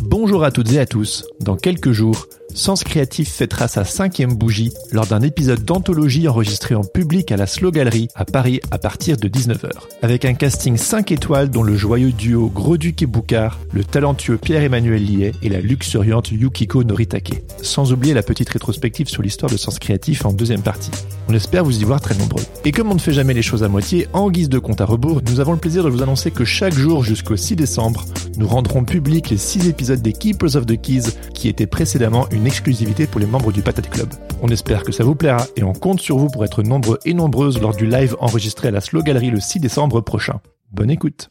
Bonjour à toutes et à tous. Dans quelques jours, Sens Créatif fêtera sa cinquième bougie lors d'un épisode d'anthologie enregistré en public à la Slow Gallery à Paris à partir de 19h. Avec un casting 5 étoiles dont le joyeux duo Gros-Duc et Boucard, le talentueux Pierre-Emmanuel Liet et la luxuriante Yukiko Noritake. Sans oublier la petite rétrospective sur l'histoire de Sens Créatif en deuxième partie. On espère vous y voir très nombreux. Et comme on ne fait jamais les choses à moitié, en guise de compte à rebours, nous avons le plaisir de vous annoncer que chaque jour jusqu'au 6 décembre, nous rendrons public les 6 épisodes des Keepers of the Keys qui étaient précédemment une exclusivité pour les membres du Patate Club. On espère que ça vous plaira et on compte sur vous pour être nombreux et nombreuses lors du live enregistré à la Slow Gallery le 6 décembre prochain. Bonne écoute.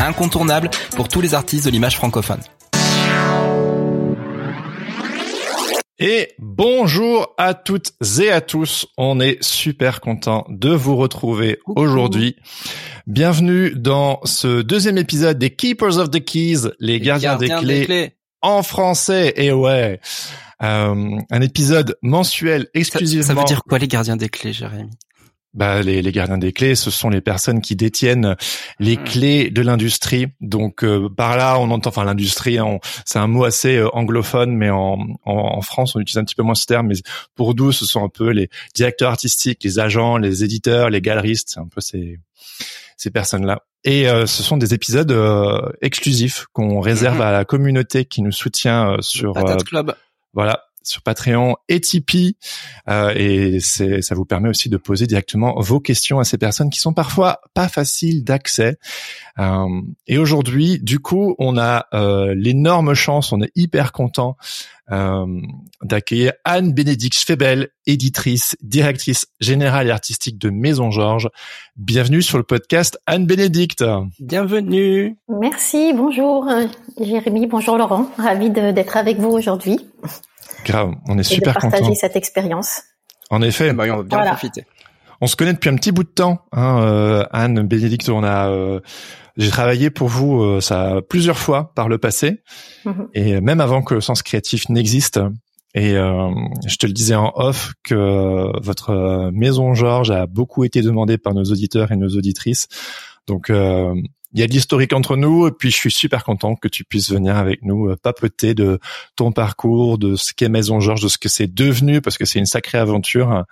incontournable pour tous les artistes de l'image francophone. Et bonjour à toutes et à tous. On est super content de vous retrouver aujourd'hui. Bienvenue dans ce deuxième épisode des Keepers of the Keys, les, gardiens, des, clés en français. Et ouais, euh, un épisode mensuel Ça, exclusivement. ça veut dire quoi les gardiens des clés, Jérémy Bah, les, les gardiens des clés, ce sont les personnes qui détiennent les Hmm. clés de l'industrie. Donc euh, par là, on entend, enfin l'industrie, on- c'est un mot assez euh, anglophone, mais en, en, en France, on utilise un petit peu moins ce terme. Mais pour nous, ce sont un peu les directeurs artistiques, les agents, les éditeurs, les galeristes, c'est un peu ces ces personnes-là. Et euh, ce sont des épisodes euh, exclusifs qu'on réserve Mhm. à la communauté qui nous soutient euh, sur euh, Patate Club. voilà, sur Patreon et Tipeee. Euh, et c'est, ça vous permet aussi de poser directement vos questions à ces personnes qui sont parfois pas faciles d'accès. Euh, et aujourd'hui, du coup, on a euh, l'énorme chance, on est hyper content euh, d'accueillir Anne Bénédicte Schwebel, éditrice, directrice générale et artistique de Maison Georges. Bienvenue sur le podcast Anne Bénédicte. Bienvenue. Merci, bonjour Jérémy, bonjour Laurent, ravi de- d'être avec vous aujourd'hui Grave, on est et super de partager content. cette expérience. En effet, oui, on va bien en Voilà. profiter. On se connaît depuis un petit bout de temps, hein, euh, Anne, Bénédicte. On a, euh, j'ai travaillé pour vous euh, ça plusieurs fois par le passé, Mhm. et même avant que le sens créatif n'existe. Et euh, je te le disais en off que votre euh, maison Georges a beaucoup été demandée par nos auditeurs et nos auditrices. Donc euh, il y a de l'historique entre nous, et puis je suis super content que tu puisses venir avec nous euh, papoter de ton parcours, de ce qu'est Maison Georges, de ce que c'est devenu, parce que c'est une sacrée aventure, hein,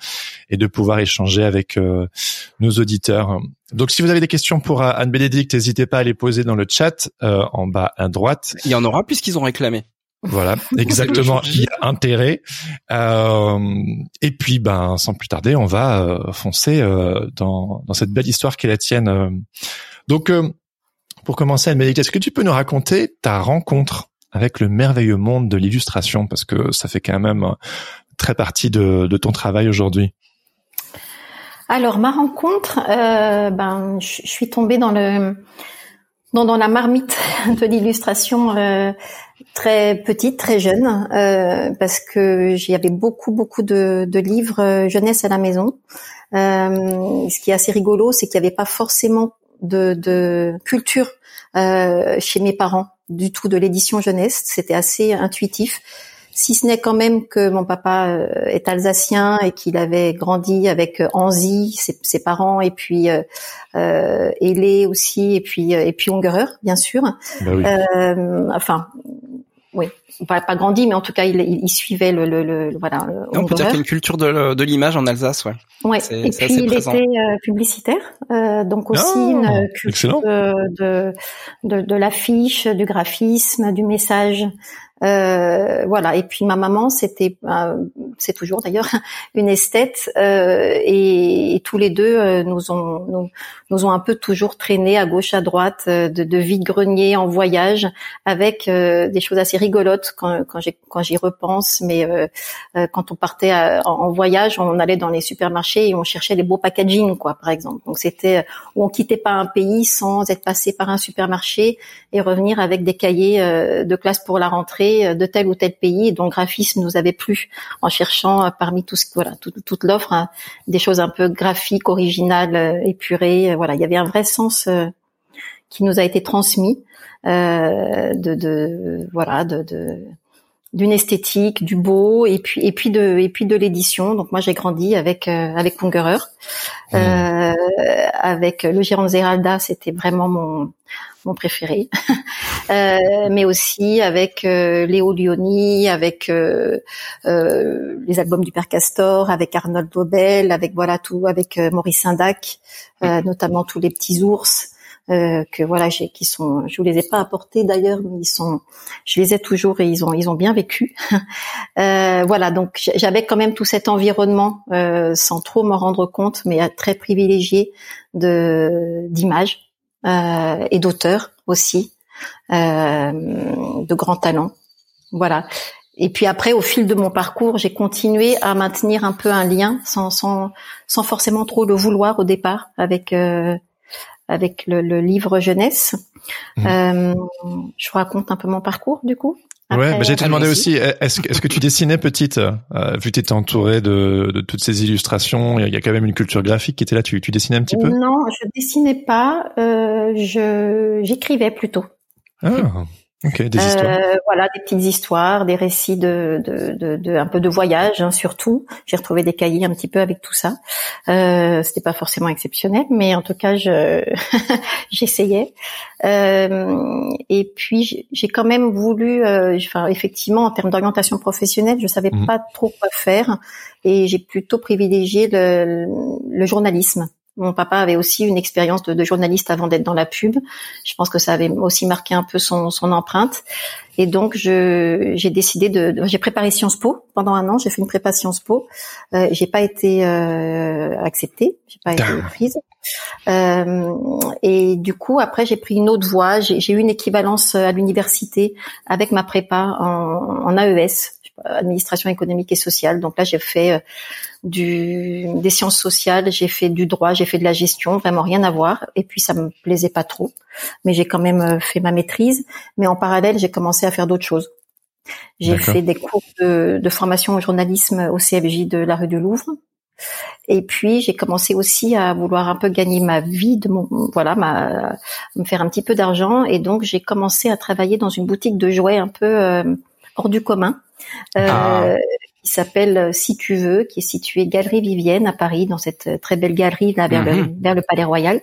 et de pouvoir échanger avec euh, nos auditeurs. Donc si vous avez des questions pour euh, Anne Bénédicte, n'hésitez pas à les poser dans le chat euh, en bas à droite. Il y en aura puisqu'ils ont réclamé. Voilà, exactement. Il y a intérêt. Euh, et puis, ben, sans plus tarder, on va euh, foncer euh, dans, dans cette belle histoire qui est la tienne. euh. Donc, euh, pour commencer, Anne-Bénédicte, est-ce que tu peux nous raconter ta rencontre avec le merveilleux monde de l'illustration? Parce que ça fait quand même euh, très partie de, ton travail aujourd'hui. Alors ma rencontre, euh, ben je suis tombée dans le dans la marmite de l'illustration euh, très petite, très jeune, euh, parce que j'y avais beaucoup beaucoup de, de livres euh, jeunesse à la maison. Euh, ce qui est assez rigolo, c'est qu'il n'y avait pas forcément de, de culture euh, chez mes parents du tout de l'édition jeunesse. C'était assez intuitif si ce n'est quand même que mon papa euh, est alsacien et qu'il avait grandi avec euh, Anzy, ses, ses parents, et puis euh, euh, Hélé aussi, et puis et puis Ungerer, bien sûr. Bah oui. Euh, enfin, oui, pas, pas grandi, mais en tout cas, il, il, suivait le, le, le voilà. on peut dire qu'il y a une culture de, de l'image en Alsace, ouais. Ouais. Et puis il était euh, publicitaire, euh, donc aussi ah, une culture de, de, de l'affiche, du graphisme, du message. Euh, voilà. Et puis ma maman, c'était, euh, c'est toujours d'ailleurs une esthète, euh, et, tous les deux euh, nous ont nous, nous, ont un peu toujours traîné à gauche à droite de, de vide grenier en voyage, avec des choses assez rigolotes quand quand j'y repense. Mais quand on partait en, voyage, on allait dans les supermarchés et on cherchait les beaux packaging, quoi, par exemple. Donc c'était où on quittait pas un pays sans être passé par un supermarché et revenir avec des cahiers de classe pour la rentrée de tel ou tel pays, dont graphisme nous avait plu en cherchant euh, parmi tout ce, voilà toute l'offre hein, des choses un peu graphiques, originales, euh, épurées. Euh, voilà, il y avait un vrai sens qui nous a été transmis de, de, voilà de d'une esthétique, du beau et puis et puis de et puis de l'édition. Donc moi j'ai grandi avec avec Ungerer, mmh. euh, avec le Giron Zeralda, c'était vraiment mon mon préféré, euh, mais aussi avec euh, Léo Lioni, avec euh, euh, les albums du Père Castor, avec Arnold Bobel, avec voilà tout, avec Maurice Sindac, notamment tous les petits ours. Que voilà, j'ai, qui sont, je vous les ai pas apportés d'ailleurs, mais ils sont, je les ai toujours et ils ont, ils ont bien vécu. voilà, donc j'avais quand même tout cet environnement sans trop m'en rendre compte, mais très privilégié de d'images euh, et d'auteurs aussi, euh, de grands talents. Voilà. Et puis après, au fil de mon parcours, j'ai continué à maintenir un peu un lien, sans sans, sans forcément trop le vouloir au départ, avec euh, avec le, le, livre jeunesse. Mmh. Euh, je vous raconte un peu mon parcours du coup ouais, bah, j'ai te demandé aussi, est-ce que, tu dessinais petite, euh, vu que tu étais entourée de, de toutes ces illustrations, il y a quand même une culture graphique qui était là, tu, tu dessinais un petit peu? Non, je dessinais pas, euh, je j'écrivais plutôt. Ah. Ok, des histoires. Euh, voilà, des petites histoires, des récits de, de, de, de un peu de voyage hein, surtout. J'ai retrouvé des cahiers un petit peu avec tout ça. Euh, C'était pas forcément exceptionnel, mais en tout cas, je j'essayais. Euh, et puis j'ai quand même voulu, euh, enfin effectivement en termes d'orientation professionnelle, je savais mhm. pas trop quoi faire et j'ai plutôt privilégié le, le journalisme. Mon papa avait aussi une expérience de, journaliste avant d'être dans la pub. Je pense que ça avait aussi marqué un peu son, empreinte. Et donc, j'ai décidé de, j'ai préparé Sciences Po pendant un an. J'ai fait une prépa Sciences Po. Euh, j'ai pas été euh, acceptée, j'ai pas été prise. Euh, et du coup, après, j'ai pris une autre voie. J'ai, eu une équivalence à l'université avec ma prépa en, en AES, administration économique et sociale. Donc là, j'ai fait euh, du, des sciences sociales, j'ai fait du droit, j'ai fait de la gestion, vraiment rien à voir. Et puis ça me plaisait pas trop, mais j'ai quand même euh, fait ma maîtrise. Mais en parallèle, j'ai commencé à faire d'autres choses. J'ai fait des cours de, de, formation au journalisme au CFJ de la rue du Louvre. Et puis j'ai commencé aussi à vouloir un peu gagner ma vie, de mon voilà, ma, me faire un petit peu d'argent. Et donc j'ai commencé à travailler dans une boutique de jouets un peu euh, hors du commun euh, ah. qui s'appelle euh, Si tu veux, qui est située Galerie Vivienne à Paris, dans cette euh, très belle galerie là vers, le, mhm. vers le Palais Royal.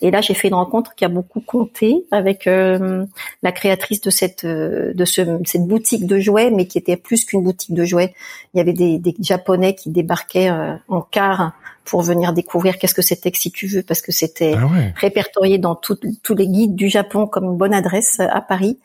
Et là, j'ai fait une rencontre qui a beaucoup compté avec la créatrice de cette de ce, cette boutique de jouets, mais qui était plus qu'une boutique de jouets. Il y avait des, des Japonais qui débarquaient en car pour venir découvrir qu'est-ce que c'était que si tu veux, parce que c'était ah répertorié dans tous les guides du Japon comme une bonne adresse à Paris.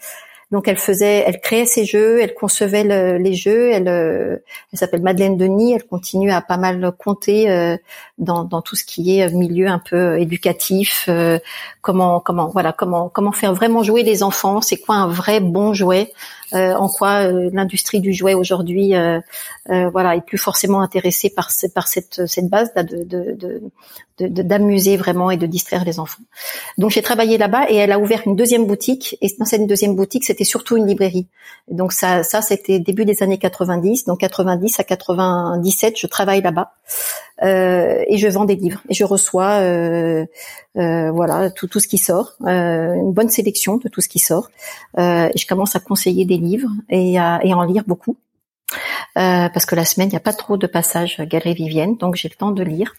Donc elle faisait, elle créait ses jeux, elle concevait les jeux. Elle, euh, elle s'appelle Madeleine Denis. Elle continue à pas mal compter euh, dans, tout ce qui est milieu un peu éducatif. Euh, comment, comment, voilà, comment, comment faire vraiment jouer les enfants. C'est quoi un vrai bon jouet euh, en quoi euh, l'industrie du jouet aujourd'hui euh, voilà est plus forcément intéressée par, par cette, base de, de, d'amuser vraiment et de distraire les enfants. Donc j'ai travaillé là-bas et elle a ouvert une deuxième boutique et dans cette deuxième boutique surtout une librairie. Donc ça ça c'était début des années 90 donc 90 à 97 je travaille là-bas euh, et je vends des livres et je reçois euh, euh, voilà tout, tout ce qui sort, une bonne sélection de tout ce qui sort. et je commence à conseiller des livres et à et en lire beaucoup. parce que la semaine, il n'y a pas trop de passages Galerie Vivienne, donc j'ai le temps de lire.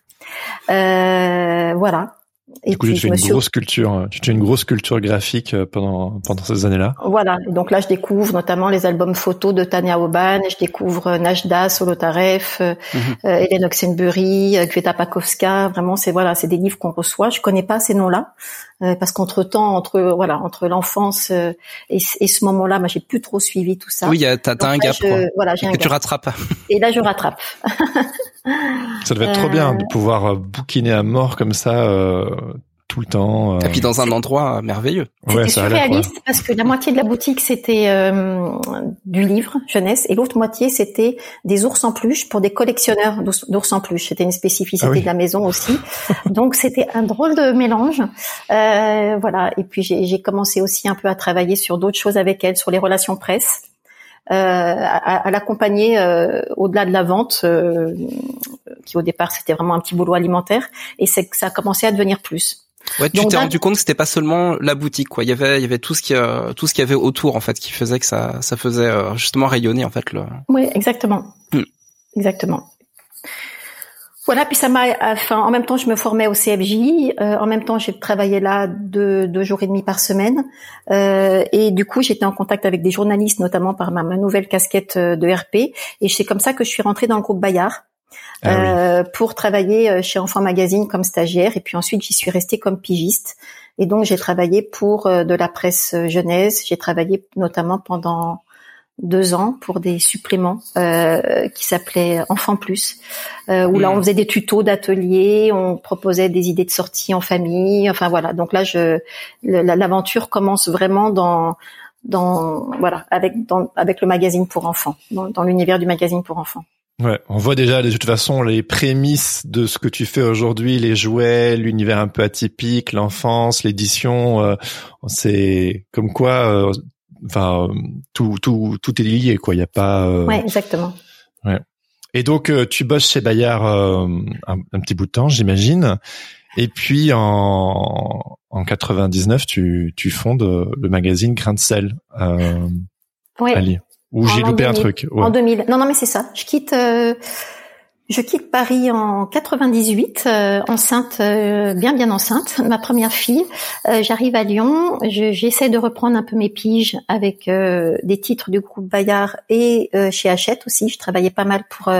voilà. Du coup, tu fais une grosse culture, tu fais une grosse culture graphique euh, pendant pendant ces années-là. Voilà. Donc là, je découvre notamment les albums photos de Tania Oban, je découvre euh, Najda, Solotarev, euh, mhm. Hélène Oxenbury, Kveta Pakowska. Vraiment, c'est voilà, c'est des livres qu'on reçoit. Je connais pas ces noms-là parce qu'entre temps, entre voilà, entre l'enfance et, et, ce moment-là, moi, j'ai plus trop suivi tout ça. Oui, t'as as un gap. Voilà, j'ai un que tu rattrapes. Et là, je rattrape. ça devait être trop bien de pouvoir bouquiner à mort comme ça tout le temps. Euh... Et puis dans un endroit merveilleux. C'était surréaliste parce que la moitié de la boutique c'était euh, du livre jeunesse et l'autre moitié c'était des ours en peluche pour des collectionneurs d'ours en peluche. C'était une spécificité ah de la maison aussi. Donc c'était un drôle de mélange. Euh, voilà. Et puis j'ai commencé aussi un peu à travailler sur d'autres choses avec elle, sur les relations presse. Euh, à, à l'accompagner euh, au-delà de la vente, euh, qui au départ c'était vraiment un petit boulot alimentaire, et c'est que ça a commencé à devenir plus. Ouais, tu t'es rendu compte que c'était pas seulement la boutique, quoi. Il y avait, il y avait tout ce qui, euh, tout ce qu'il y avait autour, en fait, qui faisait que ça, ça faisait euh, justement rayonner, en fait, le. Oui, exactement. Hmm. Exactement. Voilà, puis ça m'a, enfin, en même temps, je me formais au CFJ. Euh, en même temps, j'ai travaillé là deux, deux jours et demi par semaine. Euh, et du coup, j'étais en contact avec des journalistes, notamment par ma, ma nouvelle casquette de RP. Et c'est comme ça que je suis rentrée dans le groupe Bayard. Ah euh, pour travailler euh, chez Enfant Magazine comme stagiaire. Et puis ensuite, j'y suis restée comme pigiste. Et donc, j'ai travaillé pour euh, de la presse jeunesse. J'ai travaillé notamment pendant deux ans pour des suppléments euh, qui s'appelaient Enfant Plus, euh, où là on hmm. faisait des tutos d'ateliers, on proposait des idées de sortie en famille, enfin voilà. Donc là, je l'aventure commence vraiment dans dans voilà avec dans, avec le magazine pour enfants, dans, dans l'univers du magazine pour enfants. Ouais, on voit déjà de toute façon les prémices de ce que tu fais aujourd'hui, les jouets, l'univers un peu atypique, l'enfance, l'édition. Euh, c'est comme quoi, euh, enfin tout tout tout est lié quoi. Il y a pas. Euh... Ouais, exactement. Ouais. Et donc euh, tu bosses chez Bayard un, un, petit bout de temps, j'imagine. Et puis en en 99, tu tu fondes le magazine Grain de sel. Euh, oui. Ou j'ai loupé un truc. Ouais. En 2000. Non, non, mais c'est ça. Je quitte, euh, je quitte Paris en 98, euh, enceinte, euh, bien bien enceinte, ma première fille. J'arrive à Lyon. J'essaie de reprendre un peu mes piges avec des titres du groupe Bayard et chez Hachette aussi. Je travaillais pas mal pour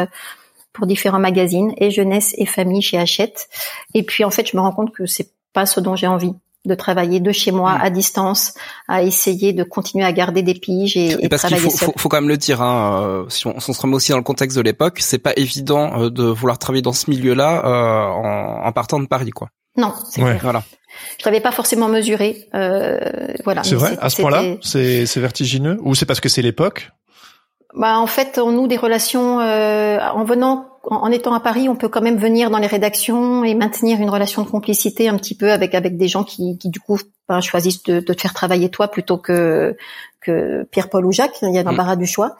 pour différents magazines et jeunesse et famille chez Hachette. Et puis en fait, je me rends compte que c'est pas ce dont j'ai envie de travailler de chez moi mm. à distance, à essayer de continuer à garder des piges et, et, parce travailler qu'il faut, faut, quand même le dire, hein, euh, si, on, se remet aussi dans le contexte de l'époque, c'est pas évident euh, de vouloir travailler dans ce milieu-là euh, en, en, partant de Paris, quoi. Non, c'est ouais. Voilà. Je l'avais pas forcément mesuré, euh, voilà. C'est vrai, à ce point-là, c'est vertigineux, ou c'est parce que c'est l'époque? Bah en fait, on noue des relations en venant en étant à Paris, on peut quand même venir dans les rédactions et maintenir une relation de complicité un petit peu avec avec des gens qui, qui du coup ben, choisissent de, de, te faire travailler toi plutôt que que Pierre-Paul ou Jacques. Il y a l'embarras mm. du choix.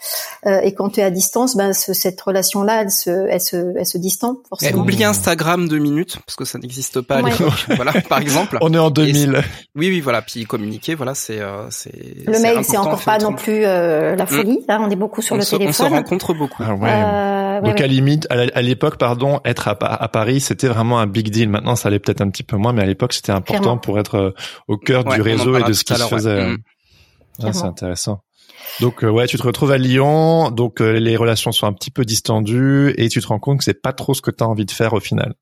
Euh, et quand tu es à distance, ben ce, cette relation-là, elle se elle se elle se distend forcément. Oublie Instagram deux minutes parce que ça n'existe pas. voilà, par exemple. On est en 2000. oui, oui, voilà. Puis communiquer, voilà, c'est euh, c'est. Le mail, c'est encore pas non plus euh, la mm. folie. Là, on est beaucoup sur le téléphone. On se rencontre beaucoup. Ah ouais. Euh, Donc à limite, à l'époque, pardon, être à, à Paris, c'était vraiment un big deal. Maintenant, ça allait peut-être un petit peu moins, mais à l'époque, c'était important pour être euh, au cœur du réseau et de ce qui se faisait. Mm. Ah, c'est intéressant. Donc euh, ouais, tu te retrouves à Lyon, donc euh, les relations sont un petit peu distendues et tu te rends compte que c'est pas trop ce que tu as envie de faire au final.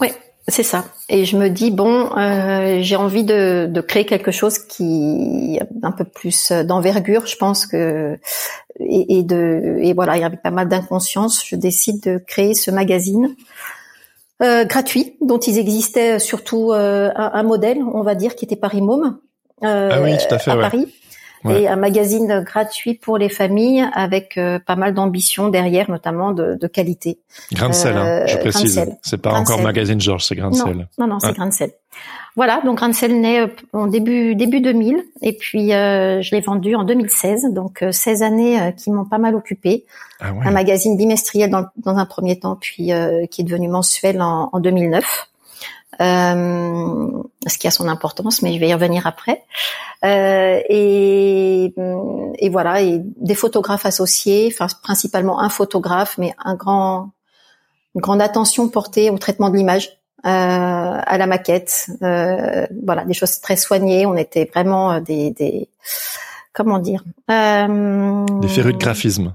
Oui, c'est ça. Et je me dis bon, euh, j'ai envie de, de, créer quelque chose qui un peu plus d'envergure, je pense que et, et, de et voilà, avec pas mal d'inconscience, je décide de créer ce magazine. Euh, gratuit, dont il existait surtout un, un, modèle, on va dire, qui était Paris Môme, ah oui, tout à, fait, à Paris et un magazine gratuit pour les familles avec euh, pas mal d'ambition derrière, notamment de, de qualité. Grain de sel, hein, je euh, précise. C'est pas encore magazine Georges, c'est Grain de sel. Non, non, c'est Grain de sel. Voilà, donc Grain de sel naît euh, en début début 2000 et puis je l'ai vendu en 2016, donc 16 années qui m'ont pas mal occupé. Ah ouais. Un magazine bimestriel dans, dans un premier temps, puis qui est devenu mensuel en, en 2009 euh, ce qui a son importance, mais je vais y revenir après. Euh, et, et, voilà, et des photographes associés, enfin principalement un photographe, mais un grand, une grande attention portée au traitement de l'image. à la maquette. voilà, des choses très soignées. On était vraiment des, des comment dire Des férus de graphisme.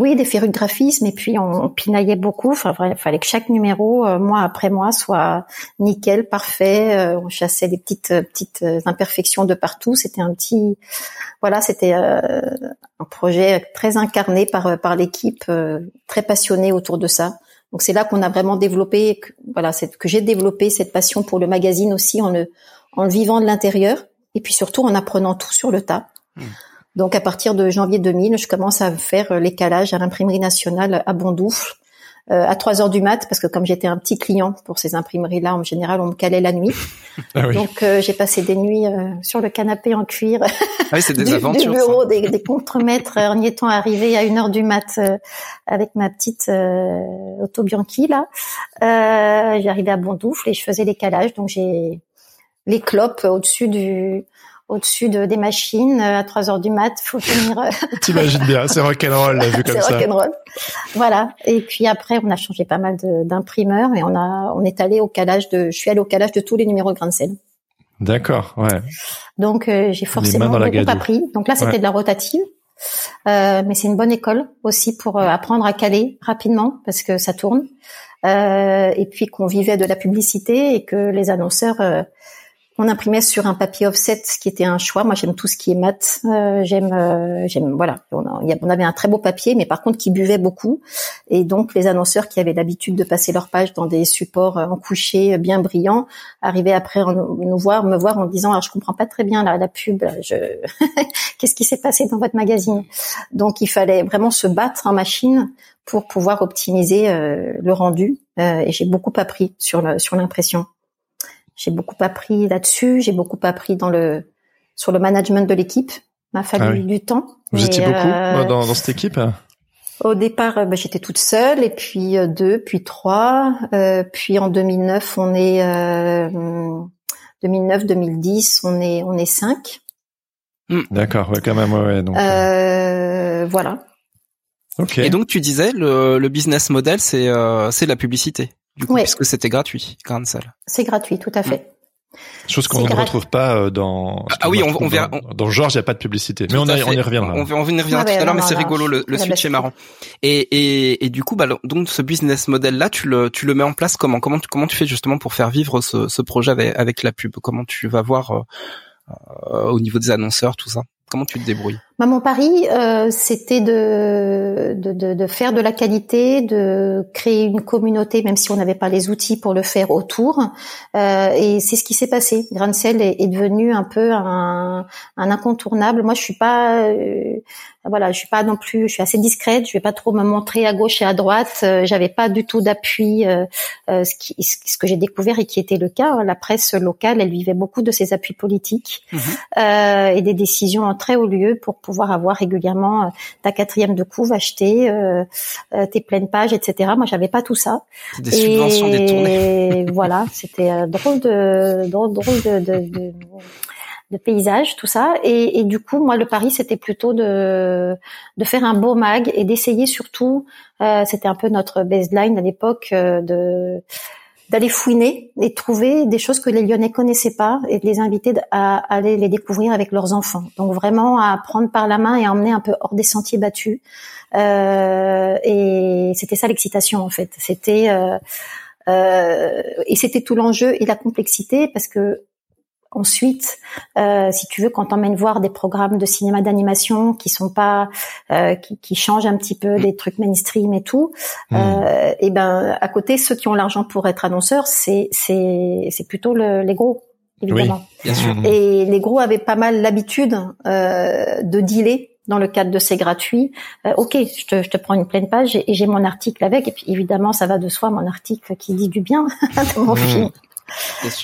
Oui, des férus de graphisme et puis on, pinaillait beaucoup. Enfin, il fallait que chaque numéro, euh, mois après mois, soit nickel, parfait. Euh, on chassait des petites euh, petites imperfections de partout. C'était un petit, voilà, c'était un projet très incarné par par l'équipe, très passionnée autour de ça. Donc c'est là qu'on a vraiment développé, voilà, que j'ai développé cette passion pour le magazine aussi en le en le vivant de l'intérieur et puis surtout en apprenant tout sur le tas. Mmh. Donc à partir de janvier 2000, je commence à faire euh, les calages à l'imprimerie nationale à Bondoufle euh, à 3 heures du mat parce que comme j'étais un petit client pour ces imprimeries là en général on me calait la nuit. Ah donc euh, j'ai passé des nuits sur le canapé en cuir. Ah oui, des du, aventures, du bureau des, des contremaîtres en y étant arrivé à 1 heure du mat avec ma petite auto Bianchi là. J'arrivais à Bondoufle et je faisais les calages. Donc j'ai les clopes au-dessus du au-dessus de, des machines euh, à 3 heures du mat. Faut tenir. Euh, T'imagines bien, c'est rock'n'roll vu comme ça. C'est rock'n'roll. Voilà. Et puis après, on a changé pas mal d'imprimeurs et on a, on est allé au calage de, je suis allé au calage de tous les numéros de grain D'accord, ouais. Donc euh, j'ai forcément beaucoup appris. Donc là, c'était de la rotative. Euh, mais c'est une bonne école aussi pour apprendre à caler rapidement parce que ça tourne. Euh, et puis qu'on vivait de la publicité et que les annonceurs on imprimait sur un papier offset, ce qui était un choix. Moi, j'aime tout ce qui est mat. Euh, j'aime, euh, j'aime, voilà. On, avait un très beau papier, mais par contre, qui buvait beaucoup. Et donc, les annonceurs qui avaient l'habitude de passer leur page dans des supports en couché, bien brillants, arrivaient après nous voir, me voir en disant, alors je comprends pas très bien la, la pub. Je... Qu'est-ce qui s'est passé dans votre magazine? Donc, il fallait vraiment se battre en machine pour pouvoir optimiser euh, le rendu. et j'ai beaucoup appris sur sur l'impression. J'ai beaucoup appris là-dessus. J'ai beaucoup appris dans le sur le management de l'équipe. M'a fallu ah du temps. Vous étiez beaucoup euh, dans, dans, cette équipe Au départ, euh, bah, j'étais toute seule, et puis euh, deux, puis trois, euh, puis en 2009, on est 2009-2010, on est on est cinq. Hmm. D'accord, ouais, quand même, ouais. Donc, voilà. Okay. Et donc tu disais le, le business model, c'est c'est la publicité du coup, puisque c'était gratuit, Grande Salle. C'est gratuit, tout à fait. Chose qu'on ne retrouve pas euh, dans. Ah oui, on, verra. Dans, Georges, il n'y a pas de publicité, mais on, y, on y reviendra. On, on y reviendra tout à l'heure, mais c'est rigolo. Le, le switch est marrant. Et, et, et du coup, bah, donc ce business model là, tu le tu le mets en place comment? Comment tu comment tu fais justement pour faire vivre ce, ce projet avec, avec la pub? Comment tu vas voir euh, euh, au niveau des annonceurs, tout ça? Comment tu te débrouilles? Bah, Mon pari, euh, c'était de, de, de, de, faire de la qualité, de créer une communauté, même si on n'avait pas les outils pour le faire autour. Euh, et c'est ce qui s'est passé. Grancel est, est, devenu un peu un, un, incontournable. Moi, je suis pas, euh, voilà, je suis pas non plus, je suis assez discrète. Je vais pas trop me montrer à gauche et à droite. Euh, j'avais pas du tout d'appui. Euh, euh, ce, qui, ce que j'ai découvert et qui était le cas, hein, la presse locale, elle vivait beaucoup de ses appuis politiques mmh et des décisions très haut lieu pour pouvoir avoir régulièrement euh, ta quatrième de couve achetée, euh, euh, tes pleines pages, etc. Moi, j'avais pas tout ça. Des subventions détournées. voilà, c'était drôle de drôle, de, de, de paysage, tout ça. Et, et, du coup, moi, le pari, c'était plutôt de, de faire un beau mag et d'essayer surtout, euh, c'était un peu notre baseline à l'époque, de d'aller fouiner et trouver des choses que les Lyonnais connaissaient pas et de les inviter à aller les découvrir avec leurs enfants. Donc vraiment à prendre par la main et à emmener un peu hors des sentiers battus. Euh, et c'était ça l'excitation en fait. C'était euh, euh, et c'était tout l'enjeu et la complexité parce que Ensuite, euh, si tu veux, quand t'emmènes voir des programmes de cinéma d'animation qui sont pas, euh, qui, qui, changent un petit peu des trucs mainstream et tout, hmm. euh, et ben à côté, ceux qui ont l'argent pour être annonceurs, c'est c'est c'est plutôt le, les gros évidemment. Oui, bien sûr. Et les gros avaient pas mal l'habitude euh, de dealer dans le cadre de ces gratuits. Euh, ok, je te, je te prends une pleine page et, j'ai mon article avec. Et puis évidemment, ça va de soi, mon article qui dit du bien de mon hmm. film.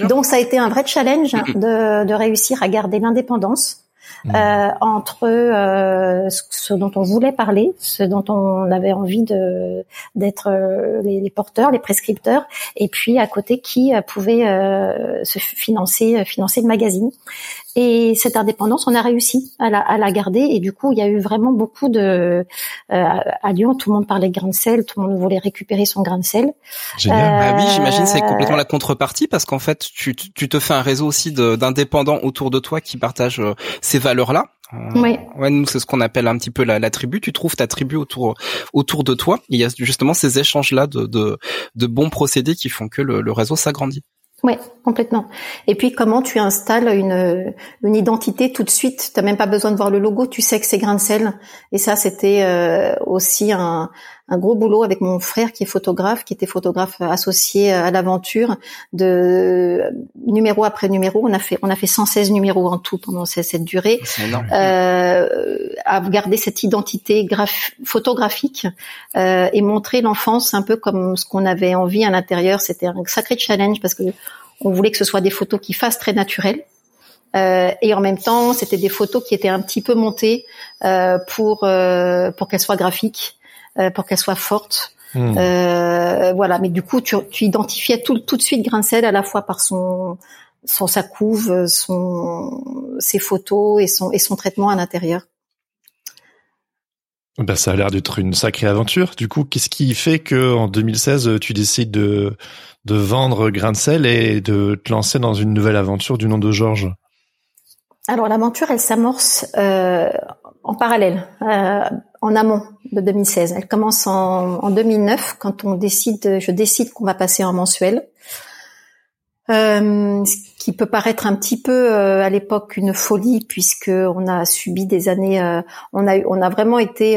Donc ça a été un vrai challenge de, de réussir à garder l'indépendance. Euh, entre euh, ce dont on voulait parler, ce dont on avait envie de d'être euh, les, les, porteurs, les prescripteurs, et puis à côté qui pouvait se financer financer le magazine. Et cette indépendance, on a réussi à la, à la garder. Et du coup, il y a eu vraiment beaucoup de euh, à Lyon, tout le monde parlait de grain de sel, tout le monde voulait récupérer son grain de sel. Génial. Euh, ah oui, j'imagine c'est complètement la contrepartie parce qu'en fait, tu, tu te fais un réseau aussi d'indépendants autour de toi qui partagent euh, ces valeurs-là. Oui. Ouais, nous c'est ce qu'on appelle un petit peu la, la, tribu. Tu trouves ta tribu autour autour de toi. il y a justement ces échanges-là de, de, de bons procédés qui font que le, le réseau s'agrandit. Oui, complètement. Et puis comment tu installes une, une identité tout de suite? Tu n'as même pas besoin de voir le logo, tu sais que c'est grain de sel. Et ça, c'était euh, aussi un, un, gros boulot avec mon frère qui est photographe, qui était photographe associé à l'aventure. De numéro après numéro, on a fait on a fait 116 numéros en tout pendant cette, durée. Euh, à garder cette identité photographique euh, et montrer l'enfance un peu comme ce qu'on avait envie à l'intérieur. C'était un sacré challenge parce que on voulait que ce soit des photos qui fassent très naturelles. Euh, et en même temps, c'était des photos qui étaient un petit peu montées euh, pour euh, pour qu'elles soient graphiques, euh, pour qu'elles soient fortes. Hmm. voilà, mais du coup, tu, tu identifiais tout, tout de suite Grincel à la fois par son son sa couve, son ses photos et son et son traitement à l'intérieur. Ben, ça a l'air d'être une sacrée aventure. Du coup, qu'est-ce qui fait que en 2016 tu décides de de vendre grain de sel et de te lancer dans une nouvelle aventure du nom de Georges? Alors l'aventure, elle s'amorce euh, en parallèle, euh, en amont de 2016. Elle commence en, en 2009 quand on décide, je décide qu'on va passer en mensuel. Euh, ce qui peut paraître un petit peu euh, à l'époque une folie puisque on a subi des années, euh, on a on a vraiment été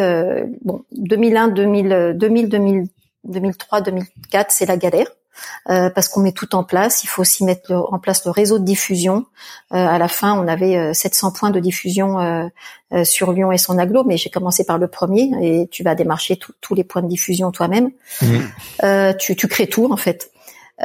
bon 2001, 2000, 2000, 2000 2003, 2004, c'est la galère. Euh, parce qu'on met tout en place. Il faut aussi mettre en place le réseau de diffusion. Euh, à la fin, on avait 700 euh, points de diffusion sur Lyon et son aglo, mais j'ai commencé par le premier et tu vas démarcher tous les points de diffusion toi-même. Mmh. tu, tu crées tout en fait.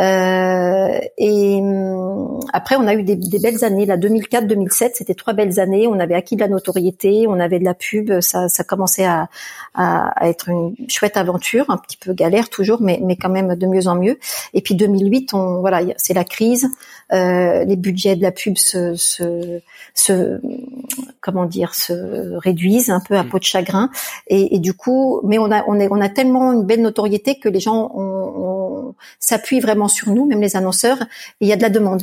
Euh, et hum, après, on a eu des, des belles années. La 2004-2007, c'était trois belles années. On avait acquis de la notoriété, on avait de la pub. Ça, ça commençait à, à, à, être une chouette aventure, un petit peu galère toujours, mais, mais quand même de mieux en mieux. Et puis 2008, on voilà, c'est la crise. Euh, les budgets de la pub se, se, se, comment dire, se réduisent un peu à mm. peau de chagrin. Et, et du coup, mais on a, on, est, on a tellement une belle notoriété que les gens s'appuient vraiment sur nous, même les annonceurs. Et il y a de la demande.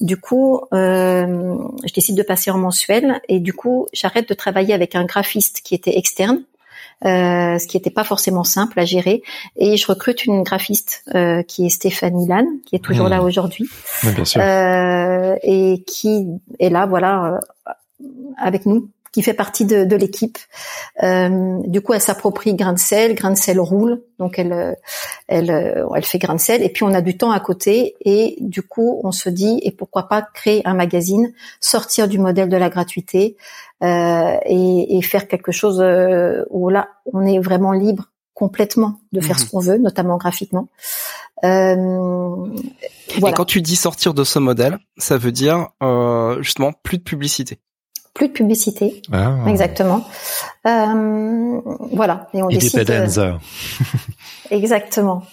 Du coup, euh, je décide de passer en mensuel et du coup, j'arrête de travailler avec un graphiste qui était externe euh, ce qui n'était pas forcément simple à gérer. Et je recrute une graphiste euh, qui est Stéphanie Lannes, qui est toujours là mmh. aujourd'hui, euh, et qui est là, voilà, avec nous qui fait partie de, de l'équipe. Euh, du coup, elle s'approprie grain de sel, grain de sel roule, donc elle, elle, elle fait grain de sel. Et puis on a du temps à côté, et du coup, on se dit et pourquoi pas créer un magazine, sortir du modèle de la gratuité, euh, et, et, faire quelque chose euh, où là on est vraiment libre complètement de faire ce mhm. qu'on veut, notamment graphiquement. Euh, Et quand tu dis sortir de ce modèle, ça veut dire euh, justement plus de publicité. Plus de publicité, ah. exactement. Euh, voilà. Et on décide. Exactement.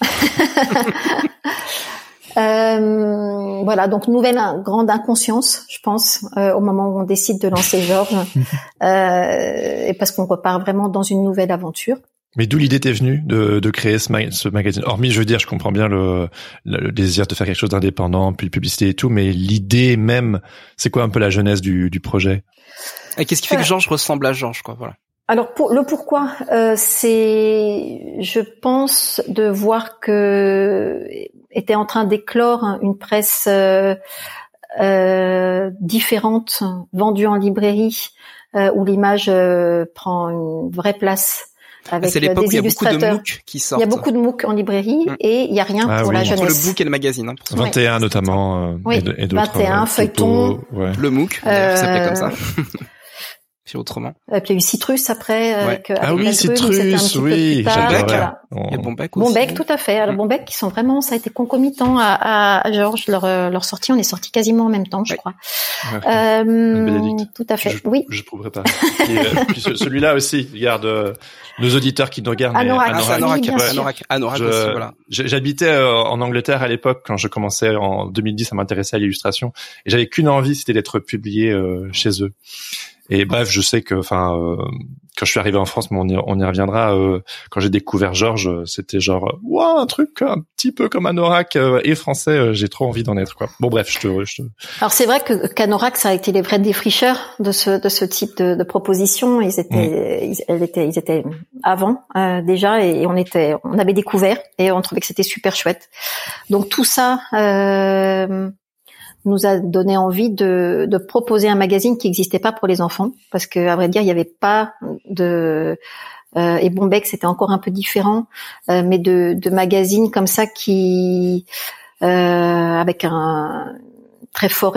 Euh, voilà, donc nouvelle grande inconscience, je pense, euh, au moment où on décide de lancer Georges, euh, et parce qu'on repart vraiment dans une nouvelle aventure. Mais d'où l'idée t'est venue de, de créer ce, ce, magazine? Hormis, je veux dire, je comprends bien le, le, désir de faire quelque chose d'indépendant, puis de publicité et tout, mais l'idée même, c'est quoi un peu la jeunesse du, du projet? Et qu'est-ce qui fait que Georges ressemble à Georges, quoi Voilà. Alors pour le pourquoi, euh, c'est, je pense, de voir que était en train d'éclore une presse euh, euh, différente, vendue en librairie, euh, où l'image euh, prend une vraie place. Avec c'est l'époque où il y a beaucoup de MOOC qui sortent. Il y a beaucoup de MOOC en librairie mm. et il y a rien ah pour la jeunesse. Entre le book et le magazine. Hein, 21 notamment. oui, et, d'autres. 21, feuilleton. Le MOOC, euh, s'appelait comme ça. autrement. Et puis il y a eu Citrus après. Avec, ah oui, Citrus, oui. Et Bombec aussi. Bombec, tout à fait. Alors mm. Bombec, qui sont vraiment, ça a été concomitant à, à Georges, leur, leur sortie. On est sortis quasiment en même temps, je crois. Euh, tout à fait. Je, oui. Je prouverai pas. Euh, celui-là aussi, regarde euh, nos auditeurs qui nous regardent. Anorak, Anorak, Anorak, Anorak, aussi, voilà. J'habitais en Angleterre à l'époque quand je commençais en 2010 à m'intéresser à l'illustration et j'avais qu'une envie, c'était d'être publié chez eux. Et bref, je sais que, enfin, euh, quand je suis arrivé en France, mais on y, on y reviendra. Euh, quand j'ai découvert Georges, c'était genre, waouh, un truc un petit peu comme Anorak euh, et français. j'ai trop envie d'en être, quoi. Bon, bref, je te. Je te... Alors c'est vrai que qu'Anorak, ça a été les vrais défricheurs de ce de ce type de, de proposition. Ils étaient, mm. ils, étaient, ils étaient avant déjà, et on était, on avait découvert et on trouvait que c'était super chouette. Donc tout ça. Euh, nous a donné envie de, de proposer un magazine qui n'existait pas pour les enfants, parce que à vrai dire, il n'y avait pas de euh, et Bombec c'était encore un peu différent, euh, mais de, de magazines comme ça qui euh, avec un très fort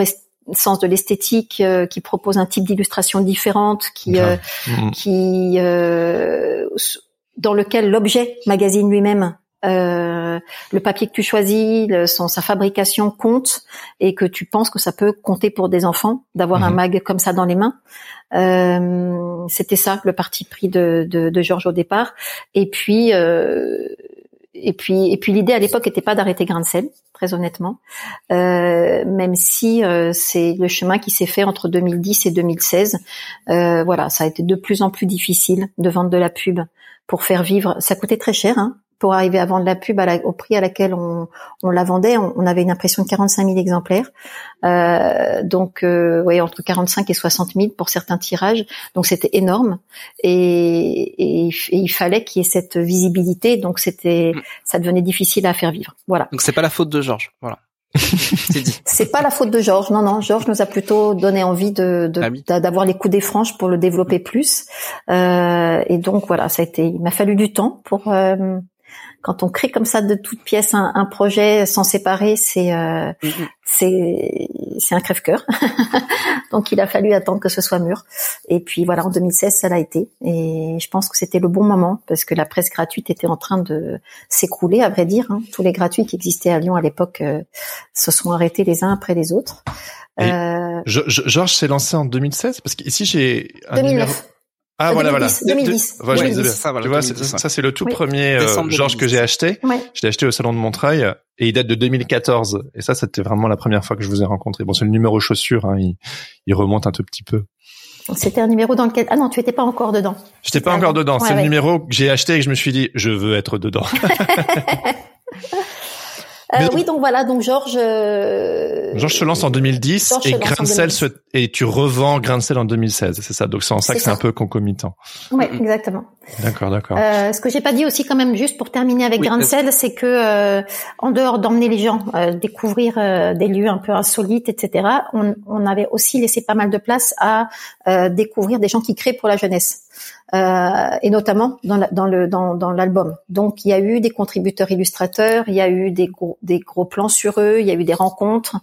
sens de l'esthétique, euh, qui propose un type d'illustration différente, qui euh, mmh. qui dans lequel l'objet magazine lui-même euh, le papier que tu choisis, le, son, sa fabrication compte et que tu penses que ça peut compter pour des enfants d'avoir un mhm. mag comme ça dans les mains. Euh, C'était ça le parti pris de, de, de Georges au départ. Et puis euh, et puis et puis l'idée à l'époque n'était pas d'arrêter Grain de sel, très honnêtement, euh, même si euh, c'est le chemin qui s'est fait entre 2010 et 2016. Euh, voilà, ça a été de plus en plus difficile de vendre de la pub pour faire vivre. Ça coûtait très cher, hein, pour arriver à vendre la pub au prix à laquelle on, la vendait, on, avait une impression de 45 000 exemplaires. Euh, donc, euh, ouais, entre 45 et 60 000 pour certains tirages. Donc, c'était énorme. Et, il fallait qu'il y ait cette visibilité. Donc, c'était, mm. ça devenait difficile à faire vivre. Voilà. Donc, c'est pas la faute de Georges. Voilà. c'est pas la faute de Georges, non, non. Georges nous a plutôt donné envie de, ah d'avoir les coups des franches pour le développer plus. Euh, et donc voilà, ça a été. Il m'a fallu du temps pour euh, quand on crée comme ça de toutes pièces un, un projet sans séparer, c'est euh, mm-hmm. c'est c'est un crève-cœur. Donc il a fallu attendre que ce soit mûr. Et puis voilà, en 2016, ça l'a été. Et je pense que c'était le bon moment parce que la presse gratuite était en train de s'écrouler, à vrai dire. Hein. Tous les gratuits qui existaient à Lyon à l'époque euh, se sont arrêtés les uns après les autres. Euh... Georges s'est lancé en 2016 parce qu'ici j'ai un 2009. Ah voilà 2010, voilà. 2010. Voilà, 2010. Ça, voilà, tu vois, ça c'est le tout premier euh, Georges que j'ai acheté. Ouais. Je l'ai acheté au salon de Montreuil et il date de 2014. Et ça, c'était vraiment la première fois que je vous ai rencontré. Bon, c'est le numéro chaussure, hein, il, il remonte un tout petit peu. C'était un numéro dans lequel ah non tu étais pas encore dedans. J'étais pas encore dedans. c'est le numéro que j'ai acheté et que je me suis dit je veux être dedans. Euh, oui, donc voilà, donc Georges. Euh... Georges se lance en 2010 et Grincel se... et tu revends Grincel en 2016, c'est ça. Donc c'est en ça que c'est un peu concomitant. Oui, exactement. D'accord, d'accord. Euh, ce que j'ai pas dit aussi quand même, juste pour terminer avec oui, c'est que euh, en dehors d'emmener les gens euh, découvrir euh, des lieux un peu insolites, etc., on, on, avait aussi laissé pas mal de place à découvrir des gens qui créent pour la jeunesse. Euh, et notamment dans, la, dans le dans, dans l'album. Donc il y a eu des contributeurs illustrateurs, il y a eu des gros des gros plans sur eux, il y a eu des rencontres.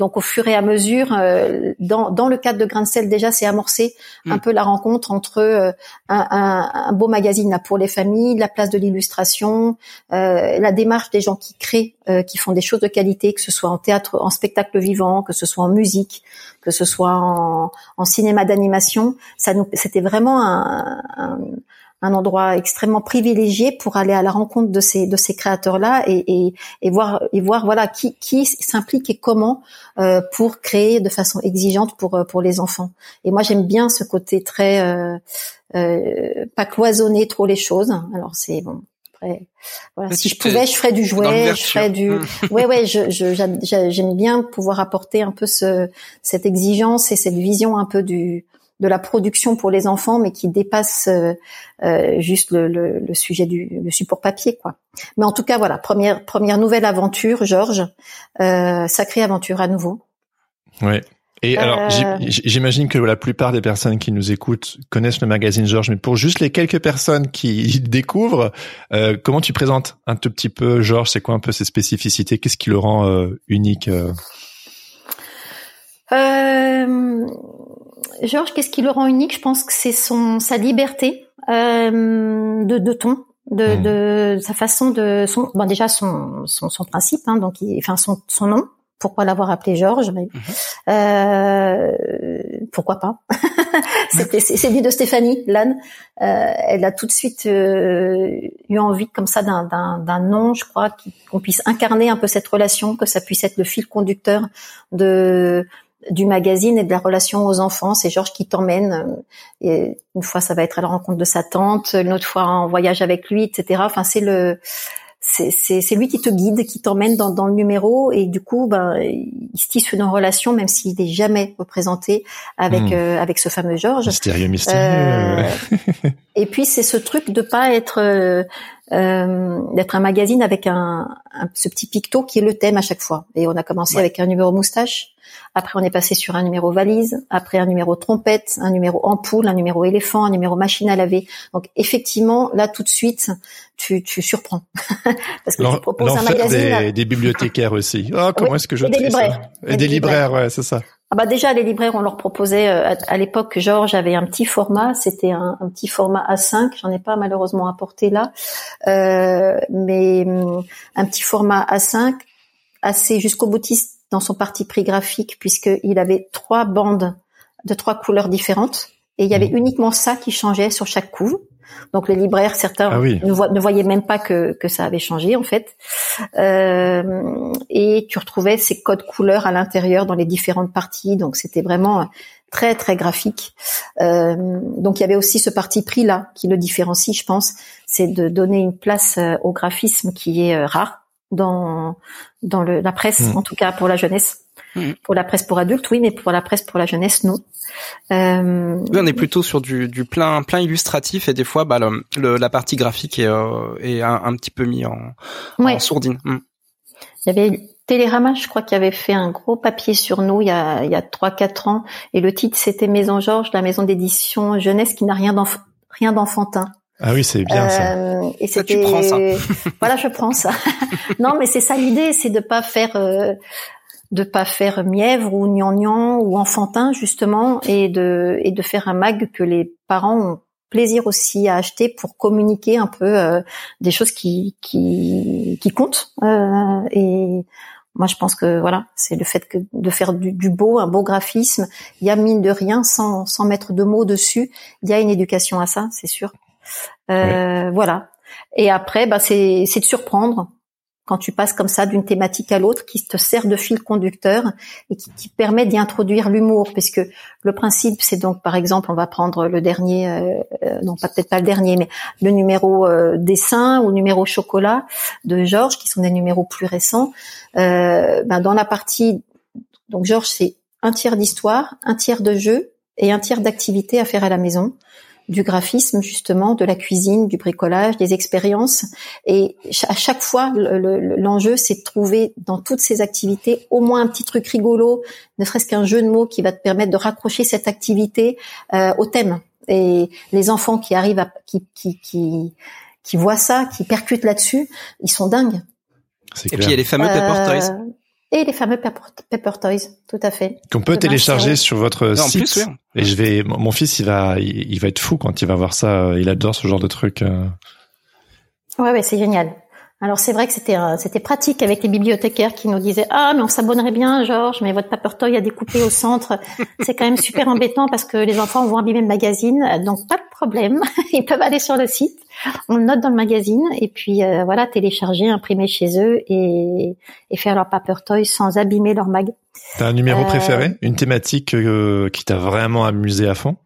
Donc au fur et à mesure, euh, dans dans le cadre de Grain de sel déjà, c'est amorcé un mm. peu la rencontre entre euh, un, un, un, beau magazine là pour les familles, la place de l'illustration, la démarche des gens qui créent, qui font des choses de qualité, que ce soit en théâtre, en spectacle vivant, que ce soit en musique, que ce soit en, en cinéma d'animation. Ça nous c'était vraiment un un, endroit extrêmement privilégié pour aller à la rencontre de ces de ces créateurs là et, et, voir et voir voilà qui qui s'implique et comment euh, pour créer de façon exigeante pour euh, pour les enfants. Et moi j'aime bien ce côté très euh, pas cloisonner trop les choses. Alors c'est bon voilà, si je pouvais, je ferais du jouet, je ferais du. ouais, ouais, je, j'aime bien pouvoir apporter un peu ce, cette exigence et cette vision un peu du, de la production pour les enfants, mais qui dépasse euh, euh, juste le, le, sujet du le support papier, quoi. Mais en tout cas, voilà, première première nouvelle aventure, Georges, euh, sacrée aventure à nouveau. Oui. Et alors, euh. j'imagine que la plupart des personnes qui nous écoutent connaissent le magazine Georges, mais pour juste les quelques personnes qui découvrent, comment tu présentes un tout petit peu Georges C'est quoi un peu ses spécificités? Qu'est-ce qui le rend unique Georges, qu'est-ce qui le rend unique? Je pense que c'est son sa liberté euh, de, de ton, de, hmm. de, sa façon de son bon déjà son son, son principe, hein, donc il, enfin son son nom. Pourquoi l'avoir appelé Georges? Mhm. euh, Pourquoi pas? C'est dit de Stéphanie Lannes. Euh, elle a tout de suite euh, eu envie comme ça d'un nom, je crois, qu'on puisse incarner un peu cette relation, que ça puisse être le fil conducteur de du magazine et de la relation aux enfants. C'est Georges qui t'emmène. Et une fois, ça va être à la rencontre de sa tante, une autre fois en voyage avec lui, etc. Enfin, c'est le c'est lui qui te guide, qui t'emmène dans, dans, le numéro et du coup, ben, il se tisse une relation même s'il n'est jamais représenté avec hmm. euh, avec ce fameux Georges. Mystérieux, mystérieux. Euh, et puis c'est ce truc de pas être euh, euh, d'être un magazine avec un, un, ce petit picto qui est le thème à chaque fois. Et on a commencé avec un numéro moustache. Après, on est passé sur un numéro valise, après un numéro trompette, un numéro ampoule, un numéro éléphant, un numéro machine à laver. Donc, effectivement, là, tout de suite, tu, tu surprends. Parce que tu proposes un magazine. Des, des bibliothécaires aussi. Oh, comment est-ce que je et des libraires. Et, des, libraires, ouais, c'est ça. Ah bah déjà les libraires on leur proposait euh, à, l'époque Georges avait un petit format c'était un, un, petit format A5 j'en ai pas malheureusement apporté là euh, mais hum, un petit format A5 assez jusqu'au boutiste dans son parti pris graphique puisqu'il avait trois bandes de trois couleurs différentes et il y avait mmh. uniquement ça qui changeait sur chaque couve. Donc les libraires, certains ah ne, voyaient même pas que, que ça avait changé en fait. Euh, et tu retrouvais ces codes couleurs à l'intérieur dans les différentes parties. Donc c'était vraiment très très graphique. Euh, donc il y avait aussi ce parti pris là qui le différencie, je pense, c'est de donner une place euh, au graphisme qui est rare dans dans le, la presse, mm. en tout cas pour la jeunesse. Mm. Pour la presse pour adultes, oui, mais pour la presse pour la jeunesse, non. Euh... Oui, on est plutôt sur du, du plein plein illustratif et des fois, bah, le, la partie graphique est, euh, est un, petit peu mis en, en sourdine. Mm. Il y avait Télérama, je crois, qui avait fait un gros papier sur nous il y a il y a trois quatre ans et le titre c'était Maison Georges, la maison d'édition jeunesse qui n'a rien rien d'enfantin. Ah oui, c'est bien ça. Euh, et c'était, voilà, je prends ça. non, mais c'est ça l'idée, c'est de pas faire, euh, de pas faire mièvre ou gnangnan ou enfantin justement, et de et de faire un mag que les parents ont plaisir aussi à acheter pour communiquer un peu euh, des choses qui qui qui comptent. et moi, je pense que voilà, c'est le fait que de faire du, du, beau, un beau graphisme. Il y a mine de rien, sans sans mettre de mots dessus, il y a une éducation à ça, c'est sûr. Euh, voilà. Et après, bah, c'est de surprendre quand tu passes comme ça d'une thématique à l'autre, qui te sert de fil conducteur et qui, qui permet d'y introduire l'humour, puisque le principe, c'est donc, par exemple, on va prendre le dernier, euh, euh non pas peut-être pas le dernier, mais le numéro euh, dessin ou numéro chocolat de Georges, qui sont des numéros plus récents. Euh, ben dans la partie, donc Georges, c'est un tiers d'histoire, un tiers de jeu et un tiers d'activité à faire à la maison du graphisme justement, de la cuisine, du bricolage, des expériences. Et à chaque fois, l'enjeu, c'est de trouver dans toutes ces activités au moins un petit truc rigolo, ne serait-ce qu'un jeu de mots qui va te permettre de raccrocher cette activité euh, au thème. Et les enfants qui arrivent, à, qui, qui, qui, qui voient ça, qui percutent là-dessus, ils sont dingues. Et puis il y a les fameux. Euh, et les fameux Pepper, Toys, tout à fait. Qu'on peut télécharger sur votre site. Et je vais, mon fils, il va, il, va être fou quand il va voir ça. Il adore ce genre de truc. Euh. Ouais, ouais, c'est génial. Alors c'est vrai que c'était c'était pratique avec les bibliothécaires qui nous disaient ah mais on s'abonnerait bien Georges mais votre paper toy a découpé au centre c'est quand même super embêtant parce que les enfants vont abîmer le magazine donc pas de problème. Ils peuvent aller sur le site. On le note dans le magazine et puis euh, voilà télécharger imprimer chez eux et, et faire leur paper toy sans abîmer leur mag. T'as un numéro euh, préféré? Une thématique euh, qui t'a vraiment amusé à fond?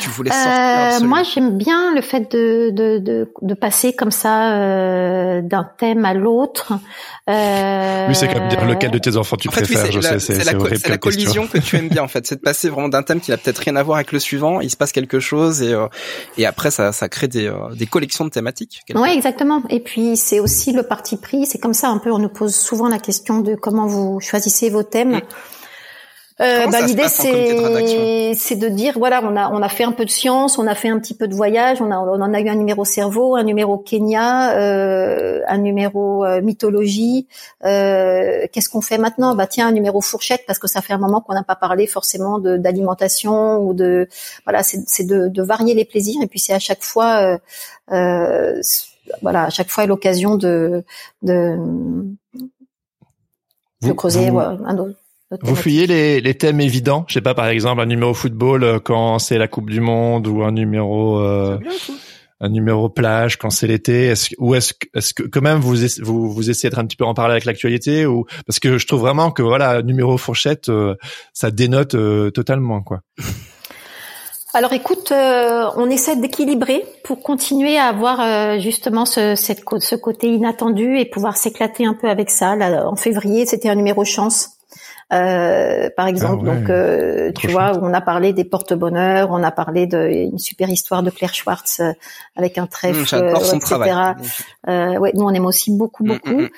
Tu voulais sortir euh, Moi, j'aime bien le fait de, de, de, de passer comme ça euh, d'un thème à l'autre. Euh, oui, c'est comme dire lequel de tes enfants tu préfères. je sais, c'est la, la collision que tu aimes bien en fait, c'est de passer vraiment d'un thème qui n'a peut-être rien à voir avec le suivant. Il se passe quelque chose et euh, et après ça ça crée des euh, des collections de thématiques. Oui, exactement. Et puis c'est aussi le parti pris. C'est comme ça un peu. On nous pose souvent la question de comment vous choisissez vos thèmes. Euh, bah, l'idée c'est c'est de dire voilà on a on a fait un peu de science, on a fait un petit peu de voyage, on a on en a eu un numéro cerveau, un numéro Kenya, euh, un numéro euh, mythologie. Euh, qu'est-ce qu'on fait maintenant? Bah tiens un numéro fourchette parce que ça fait un moment qu'on n'a pas parlé forcément d'alimentation ou de voilà c'est de, de varier les plaisirs. Et puis c'est à chaque fois voilà à chaque fois l'occasion de de, de creuser un autre vous fuyez les, les, thèmes évidents, je sais pas par exemple un numéro football euh, quand c'est la Coupe du Monde ou un numéro euh, un numéro plage quand c'est l'été. Est-ce, ou est-ce, est-ce que quand même vous, vous vous essayez d'être un petit peu en parler avec l'actualité ou parce que je trouve vraiment que voilà numéro fourchette euh, ça dénote totalement quoi. Alors écoute, on essaie d'équilibrer pour continuer à avoir justement ce, cette, ce côté inattendu et pouvoir s'éclater un peu avec ça. Là, en février, c'était un numéro chance. Euh, par exemple. Ah donc, euh, tu vois, on a parlé des porte-bonheur, on a parlé d'une super histoire de Claire Schwartz euh, avec un trèfle, mmh, etc. Euh, ouais, nous on aime aussi beaucoup, mmh, beaucoup. Mmh,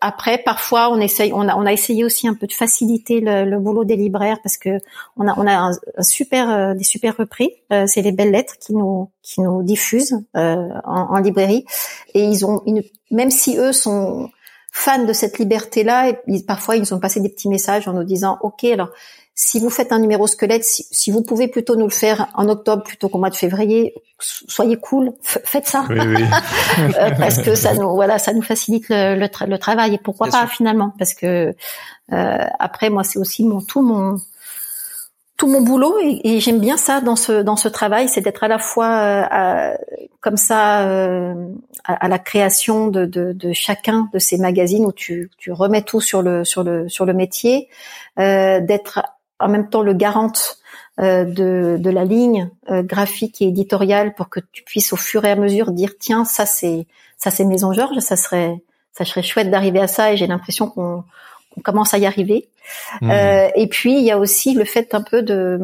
après, parfois, on essaye, on a, on a essayé aussi un peu de faciliter le, le boulot des libraires parce que on a, on a un, super, des super repris. C'est les belles lettres qui nous, qui nous diffusent en, en, librairie et ils ont une, même si eux sont fans de cette liberté-là. Et parfois, ils ont passé des petits messages en nous disant, OK, alors, si vous faites un numéro squelette, si, vous pouvez plutôt nous le faire en octobre plutôt qu'au mois de février, soyez cool, faites ça, oui, oui. Euh, parce que ça nous, voilà, ça nous facilite le, le, travail. Et pourquoi pas finalement? Parce que euh, après, moi, c'est aussi mon tout mon tout mon boulot et, j'aime bien ça dans ce dans ce travail, c'est d'être à la fois euh, comme ça euh, à, la création de, de, de, chacun de ces magazines où tu, tu remets tout sur le sur le sur le métier, euh, d'être en même temps le garante euh, de, de la ligne graphique et éditoriale pour que tu puisses au fur et à mesure dire tiens ça c'est ça c'est Maison Georges, ça serait ça serait chouette d'arriver à ça et j'ai l'impression qu'on on commence à y arriver. Mmh. Euh, et puis il y a aussi le fait un peu de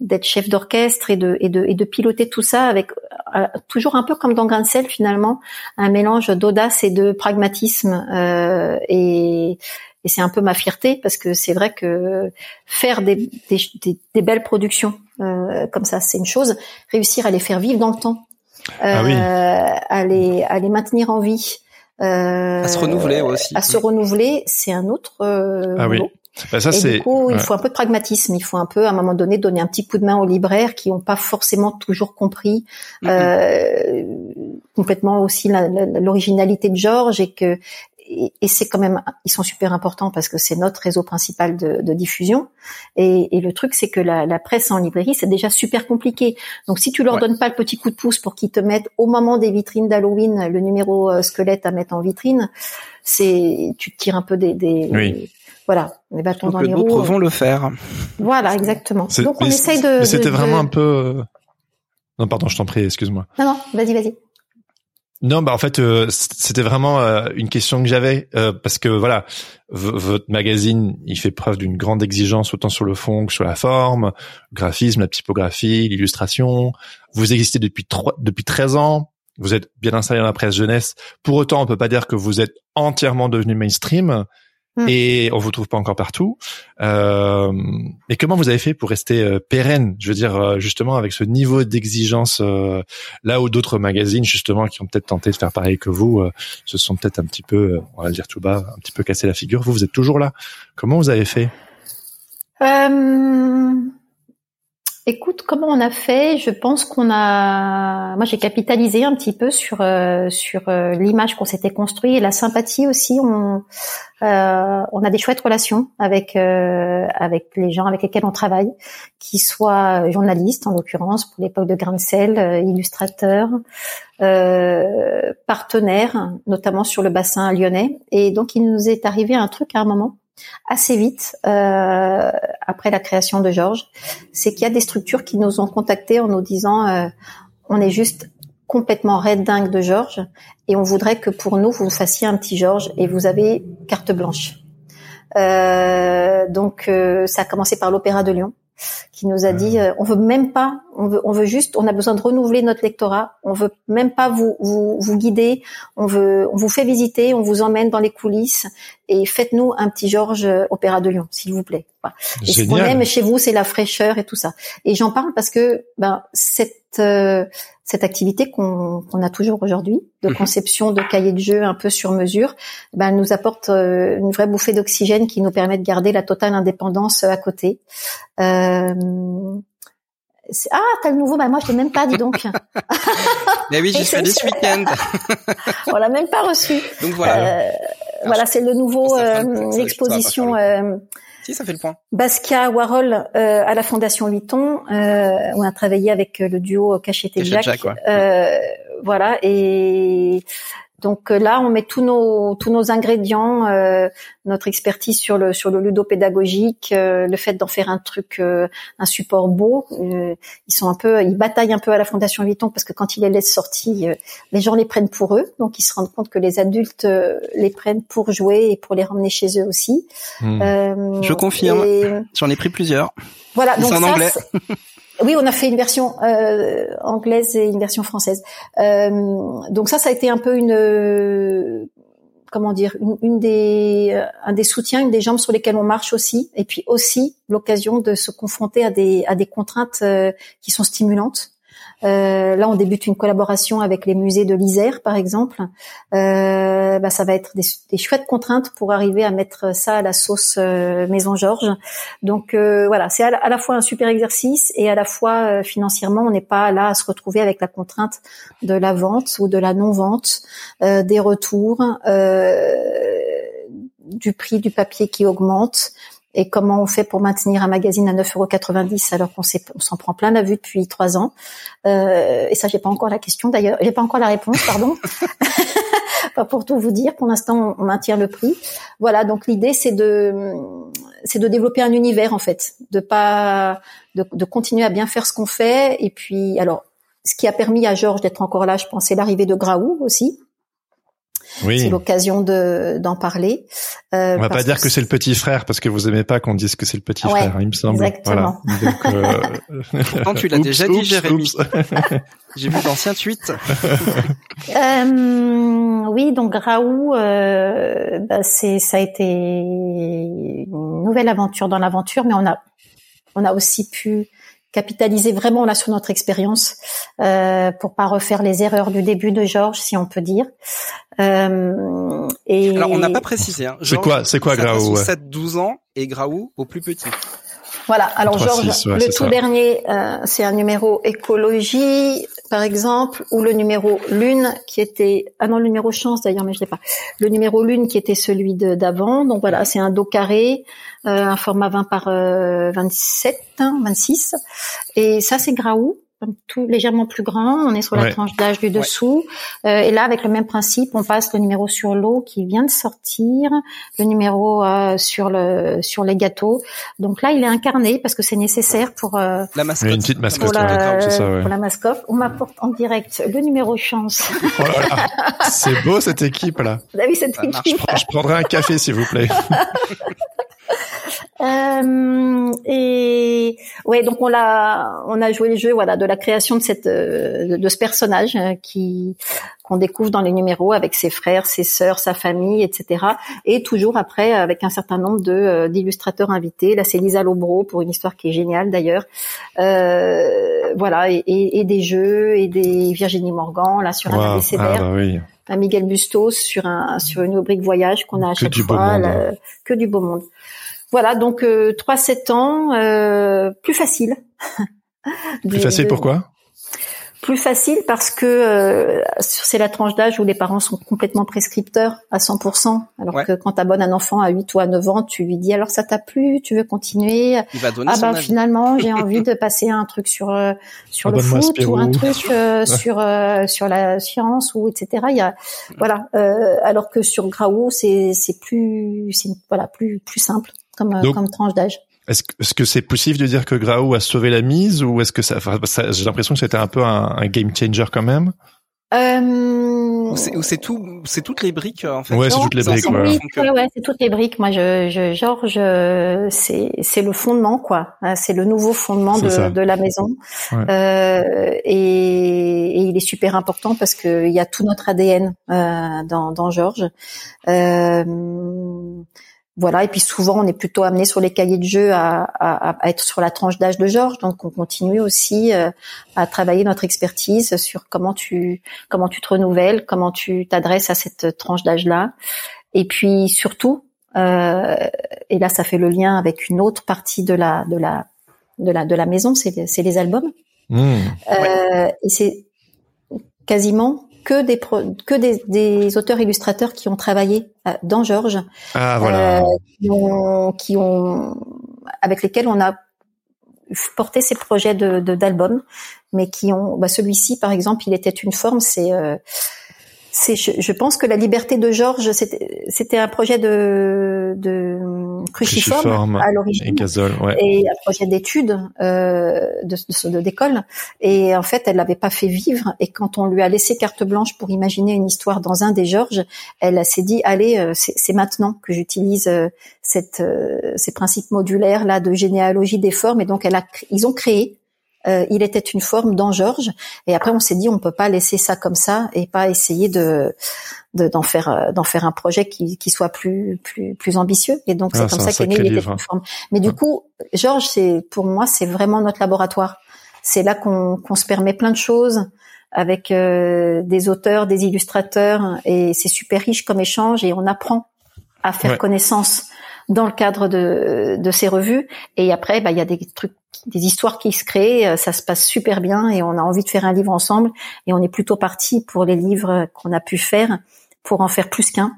d'être chef d'orchestre et de, et de et de piloter tout ça avec euh, toujours un peu comme dans Grain finalement un mélange d'audace et de pragmatisme euh, et et c'est un peu ma fierté parce que c'est vrai que faire des, des, des, belles productions euh, comme ça, c'est une chose. Réussir à les faire vivre dans le temps, ah oui. Euh, à, les, à les maintenir en vie, à se renouveler aussi. À se renouveler, c'est un autre euh, ah oui. Bah ça, et du coup, il faut un peu de pragmatisme. Il faut un peu, à un moment donné, donner un petit coup de main aux libraires qui n'ont pas forcément toujours compris euh, complètement aussi l'originalité de Georges et que et, c'est quand même, ils sont super importants parce que c'est notre réseau principal de, de diffusion. Et, et, le truc, c'est que la, la, presse en librairie, c'est déjà super compliqué. Donc, si tu leur donnes pas le petit coup de pouce pour qu'ils te mettent au moment des vitrines d'Halloween le numéro euh, squelette à mettre en vitrine, c'est, tu te tires un peu des, des oui. voilà, les bâtons dans les roues. D'autres vont le faire. Voilà, exactement. Donc, on essaye de. C'était vraiment un peu. Euh, non, pardon, je t'en prie, excuse-moi. Non, non, vas-y, vas-y. Non, bah en fait, euh, c'était vraiment euh, une question que j'avais euh, parce que voilà, votre magazine, il fait preuve d'une grande exigence autant sur le fond que sur la forme, le graphisme, la typographie, l'illustration. Vous existez depuis trois, depuis 13 ans. Vous êtes bien installé dans la presse jeunesse. Pour autant, on peut pas dire que vous êtes entièrement devenu mainstream. Mm. et on vous trouve pas encore partout. Euh, et comment vous avez fait pour rester euh, pérenne Je veux dire euh, justement avec ce niveau d'exigence euh, là où d'autres magazines justement qui ont peut-être tenté de faire pareil que vous se sont peut-être un petit peu, on va le dire tout bas, un petit peu cassé la figure. Vous, vous êtes toujours là. Comment vous avez fait? Écoute, comment on a fait? Je pense qu'on a, moi j'ai capitalisé un petit peu sur euh, sur euh, l'image qu'on s'était construit et la sympathie aussi. On euh, on a des chouettes relations avec avec les gens avec lesquels on travaille, qui soient journalistes en l'occurrence pour l'époque de Grain illustrateurs, partenaires, notamment sur le bassin lyonnais. Et donc il nous est arrivé un truc à un moment assez vite euh, après la création de Georges, c'est qu'il y a des structures qui nous ont contactés en nous disant euh, on est juste complètement red dingue de Georges et on voudrait que pour nous vous fassiez un petit Georges et vous avez carte blanche. Euh, donc ça a commencé par l'Opéra de Lyon. Qui nous a dit on veut même pas, on veut, on veut juste, on a besoin de renouveler notre lectorat, on veut même pas vous vous, vous guider, on veut, on vous fait visiter, on vous emmène dans les coulisses et faites-nous un petit Georges Opéra de Lyon, s'il vous plaît. Et ce qu'on aime chez vous, c'est la fraîcheur et tout ça. Et j'en parle parce que ben cette cette activité qu'on a toujours aujourd'hui de mhm. conception de cahiers de jeu un peu sur mesure, ben, nous apporte euh, une vraie bouffée d'oxygène qui nous permet de garder la totale indépendance à côté. Euh, ah, t'as le nouveau, bah moi je l'ai même pas, dis donc. Mais oui, j'y suis allé ce week-end. On l'a même pas reçu. Donc voilà. Euh, voilà, c'est le nouveau l'exposition si, ça fait le point. Basquiat Warhol euh, à la Fondation Vuitton. Euh, on a travaillé avec euh, le duo Cachette et Jack. Jack euh, voilà et donc euh, là, on met tous nos tous nos ingrédients, euh, notre expertise sur le sur le ludopédagogique, euh, le fait d'en faire un truc, euh, un support beau. ils sont un peu, ils bataillent un peu à la Fondation Vuitton parce que quand ils les laissent sortir, les gens les prennent pour eux, donc ils se rendent compte que les adultes les prennent pour jouer et pour les ramener chez eux aussi. Hmm. Je confirme. J'en ai pris plusieurs. Voilà, donc en anglais. Oui, on a fait une version euh, anglaise et une version française. Euh, donc ça, ça a été un peu une euh, comment dire une, des un des soutiens, une des jambes sur lesquelles on marche aussi, et puis aussi l'occasion de se confronter à des à des contraintes qui sont stimulantes. Euh, là, on débute une collaboration avec les musées de l'Isère, par exemple. Euh, bah, ça va être des, chouettes contraintes pour arriver à mettre ça à la sauce euh, Maison Georges. Donc euh, voilà, c'est à, la fois un super exercice et à la fois financièrement, on n'est pas là à se retrouver avec la contrainte de la vente ou de la non-vente, des retours, du prix du papier qui augmente et comment on fait pour maintenir un magazine à 9,90€ alors qu'on s'en prend plein la vue depuis trois ans? Euh, et ça, j'ai pas encore la question d'ailleurs, j'ai pas encore la réponse, pardon. pas pour tout vous dire. Pour l'instant, on maintient le prix. Voilà. Donc l'idée, c'est de c'est de développer un univers en fait, de pas de, de continuer à bien faire ce qu'on fait. Et puis, alors, ce qui a permis à Georges d'être encore là, je pense, c'est l'arrivée de Graou aussi oui. c'est l'occasion de d'en parler. Euh, On va pas dire que, c'est le petit frère parce que vous aimez pas qu'on dise que c'est le petit frère, il me semble. Exactement. Voilà. Donc, euh... tu l'as déjà dit, Jérémy. J'ai vu d'anciens tweets. euh, oui, donc Raoult, euh, bah, c'est ça a été une nouvelle aventure dans l'aventure, mais on a on a aussi pu capitaliser vraiment là sur notre expérience euh, pour pas refaire les erreurs du début de Georges, si on peut dire. Euh, et alors on n'a pas précisé. Hein. C'est quoi, c'est quoi Graou 7-12 ans et Graou au plus petit. Voilà. Alors Georges, le tout dernier, euh, c'est un numéro écologie, par exemple, ou le numéro lune qui était ah non le numéro chance d'ailleurs, mais je l'ai pas. Le numéro lune qui était celui d'avant. Donc voilà, c'est un dos carré, euh, un format 20 par 27, 26. Et ça c'est Graou tout légèrement plus grand. On est sur la tranche d'âge du dessous. Euh, et là, avec le même principe, on passe le numéro sur l'eau qui vient de sortir, le numéro euh, sur le sur les gâteaux. Donc là, il est incarné parce que c'est nécessaire pour euh, la mascotte. Une petite mascotte. Pour la, ça, pour la mascotte, on m'apporte en direct le numéro chance. Oh c'est beau cette équipe là. Vous avez cette équipe. Je, prendrai un café s'il vous plaît. Euh, et ouais, donc on l'a, on a joué le jeu, voilà, de la création de cette, euh, de, ce personnage euh, qui qu'on découvre dans les numéros avec ses frères, ses sœurs, sa famille, etc. Et toujours après avec un certain nombre de d'illustrateurs invités. Là, c'est Lisa Lobro pour une histoire qui est géniale d'ailleurs. voilà, et, et, des jeux et des Virginie Morgan là sur un abécédaire. Ah, bah oui. Un Miguel Bustos sur un sur une rubrique voyage qu'on a à chaque fois, hein. que du beau monde. Voilà, donc euh, 3-7 ans, euh, plus facile. plus facile pourquoi? Plus facile parce que euh, c'est la tranche d'âge où les parents sont complètement prescripteurs à 100%. Alors que quand tu abonnes un enfant à 8 ou à 9 ans, tu lui dis alors ça t'a plu, tu veux continuer? Il va donner Ah ben finalement, j'ai envie de passer un truc sur euh, sur le foot ou un truc euh, sur euh, sur la science ou etc. Il y a voilà alors que sur Graou, c'est c'est plus c'est voilà, plus plus simple comme, comme tranche d'âge. Est-ce que c'est possible de dire que Graou a sauvé la mise ou est-ce que ça, j'ai l'impression que c'était un peu un, game changer quand même euh, c'est tout, c'est toutes les briques en fait. Ouais, c'est toutes les briques. Ouais, ouais, c'est toutes les briques. Moi, je, je Georges, c'est c'est le fondement quoi. Hein, c'est le nouveau fondement de, de, la maison. Euh, et, et, il est super important parce que il y a tout notre ADN euh, dans, dans Georges. Euh, voilà, et puis souvent on est plutôt amené sur les cahiers de jeu à, à, à être sur la tranche d'âge de Georges, donc on continue aussi euh, à travailler notre expertise sur comment tu comment tu te renouvelles, comment tu t'adresses à cette tranche d'âge-là, et puis surtout, euh, et là ça fait le lien avec une autre partie de la de la de la de la maison, c'est c'est les albums, mmh. euh, et c'est quasiment que des que des, des auteurs illustrateurs qui ont travaillé euh, dans Georges, ah, voilà. euh, qui, ont, avec lesquels on a porté ces projets de d'albums, mais qui ont bah celui-ci par exemple, il était une forme, c'est euh, c'est, je, pense que la liberté de Georges, c'était un projet de, de cruciforme, à l'origine, et, un projet d'études euh, de d'école. Et en fait, elle l'avait pas fait vivre. Et quand on lui a laissé carte blanche pour imaginer une histoire dans un des Georges, elle s'est dit allez, euh, c'est maintenant que j'utilise euh, cette euh, ces principes modulaires là de généalogie des formes. Et donc, elle a, ils ont créé euh, il était une forme dans Georges. Et après, on s'est dit, on peut pas laisser ça comme ça et pas essayer de d'en faire euh, d'en faire un projet qui, qui soit plus plus plus ambitieux. Et donc c'est ah, comme ça qu'est né il était une forme. Mais du coup, Georges, c'est pour moi, c'est vraiment notre laboratoire. C'est là qu'on qu'on se permet plein de choses avec euh, des auteurs, des illustrateurs, et c'est super riche comme échange et on apprend à faire connaissance dans le cadre de, de ces revues. Et après, bah, il y a des trucs, des histoires qui se créent, euh, ça se passe super bien et on a envie de faire un livre ensemble. Et on est plutôt parti pour les livres qu'on a pu faire pour en faire plus qu'un.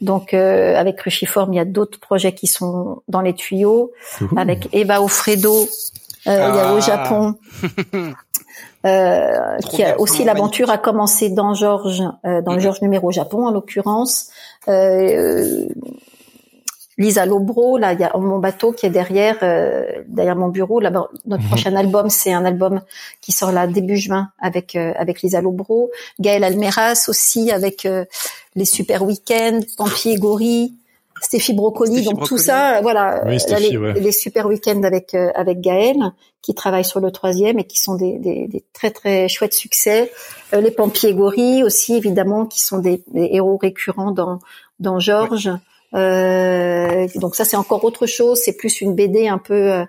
Donc euh, avec Cruciforme, il y a d'autres projets qui sont dans les tuyaux. Avec Eva Ofredo, euh, il y a au ah. Japon. Euh, qui a aussi l'aventure a commencé dans Georges, euh, dans le Georges numéro Japon en l'occurrence. Euh, Lisa Lobro, là, il y a mon bateau qui est derrière, euh, derrière mon bureau. Là, notre mhm. prochain album, c'est un album qui sort là début juin avec euh, avec Lisa Lobro, Gaël Almeras aussi avec euh, les super week-ends, Pampier Gori, Stéphie Brocoli, donc tout ça, voilà, les, super week-ends avec avec Gaël qui travaille sur le troisième et qui sont des, des, des très très chouettes succès. les Pampier Gori aussi évidemment qui sont des, héros récurrents dans dans Georges. Euh, donc ça c'est encore autre chose, c'est plus une BD un peu euh,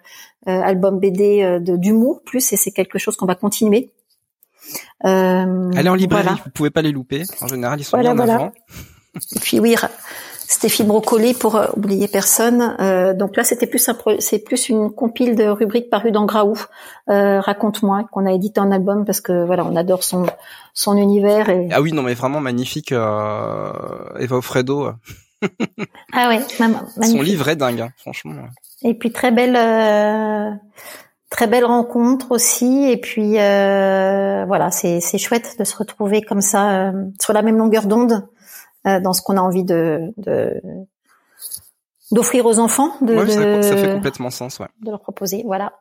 euh, album BD d'humour plus et c'est quelque chose qu'on va continuer. Allez en librairie, vous pouvez pas les louper. En général, ils sont bien avant. Et puis oui, Stéphie Brocoli pour oublier personne. donc là, c'était plus un c'est plus une compile de rubriques parues dans Graou. Raconte-moi qu'on a édité en album parce que voilà, on adore son son univers. Et... Ah oui, non mais vraiment magnifique. Eva Ofredo ah ouais, Son livre est dingue, hein, franchement. Et puis très belle, euh, très belle rencontre aussi. Et puis euh, voilà, c'est c'est chouette de se retrouver comme ça euh, sur la même longueur d'onde dans ce qu'on a envie de, d'offrir aux enfants. De, ça, fait complètement sens, ouais. De leur proposer, voilà.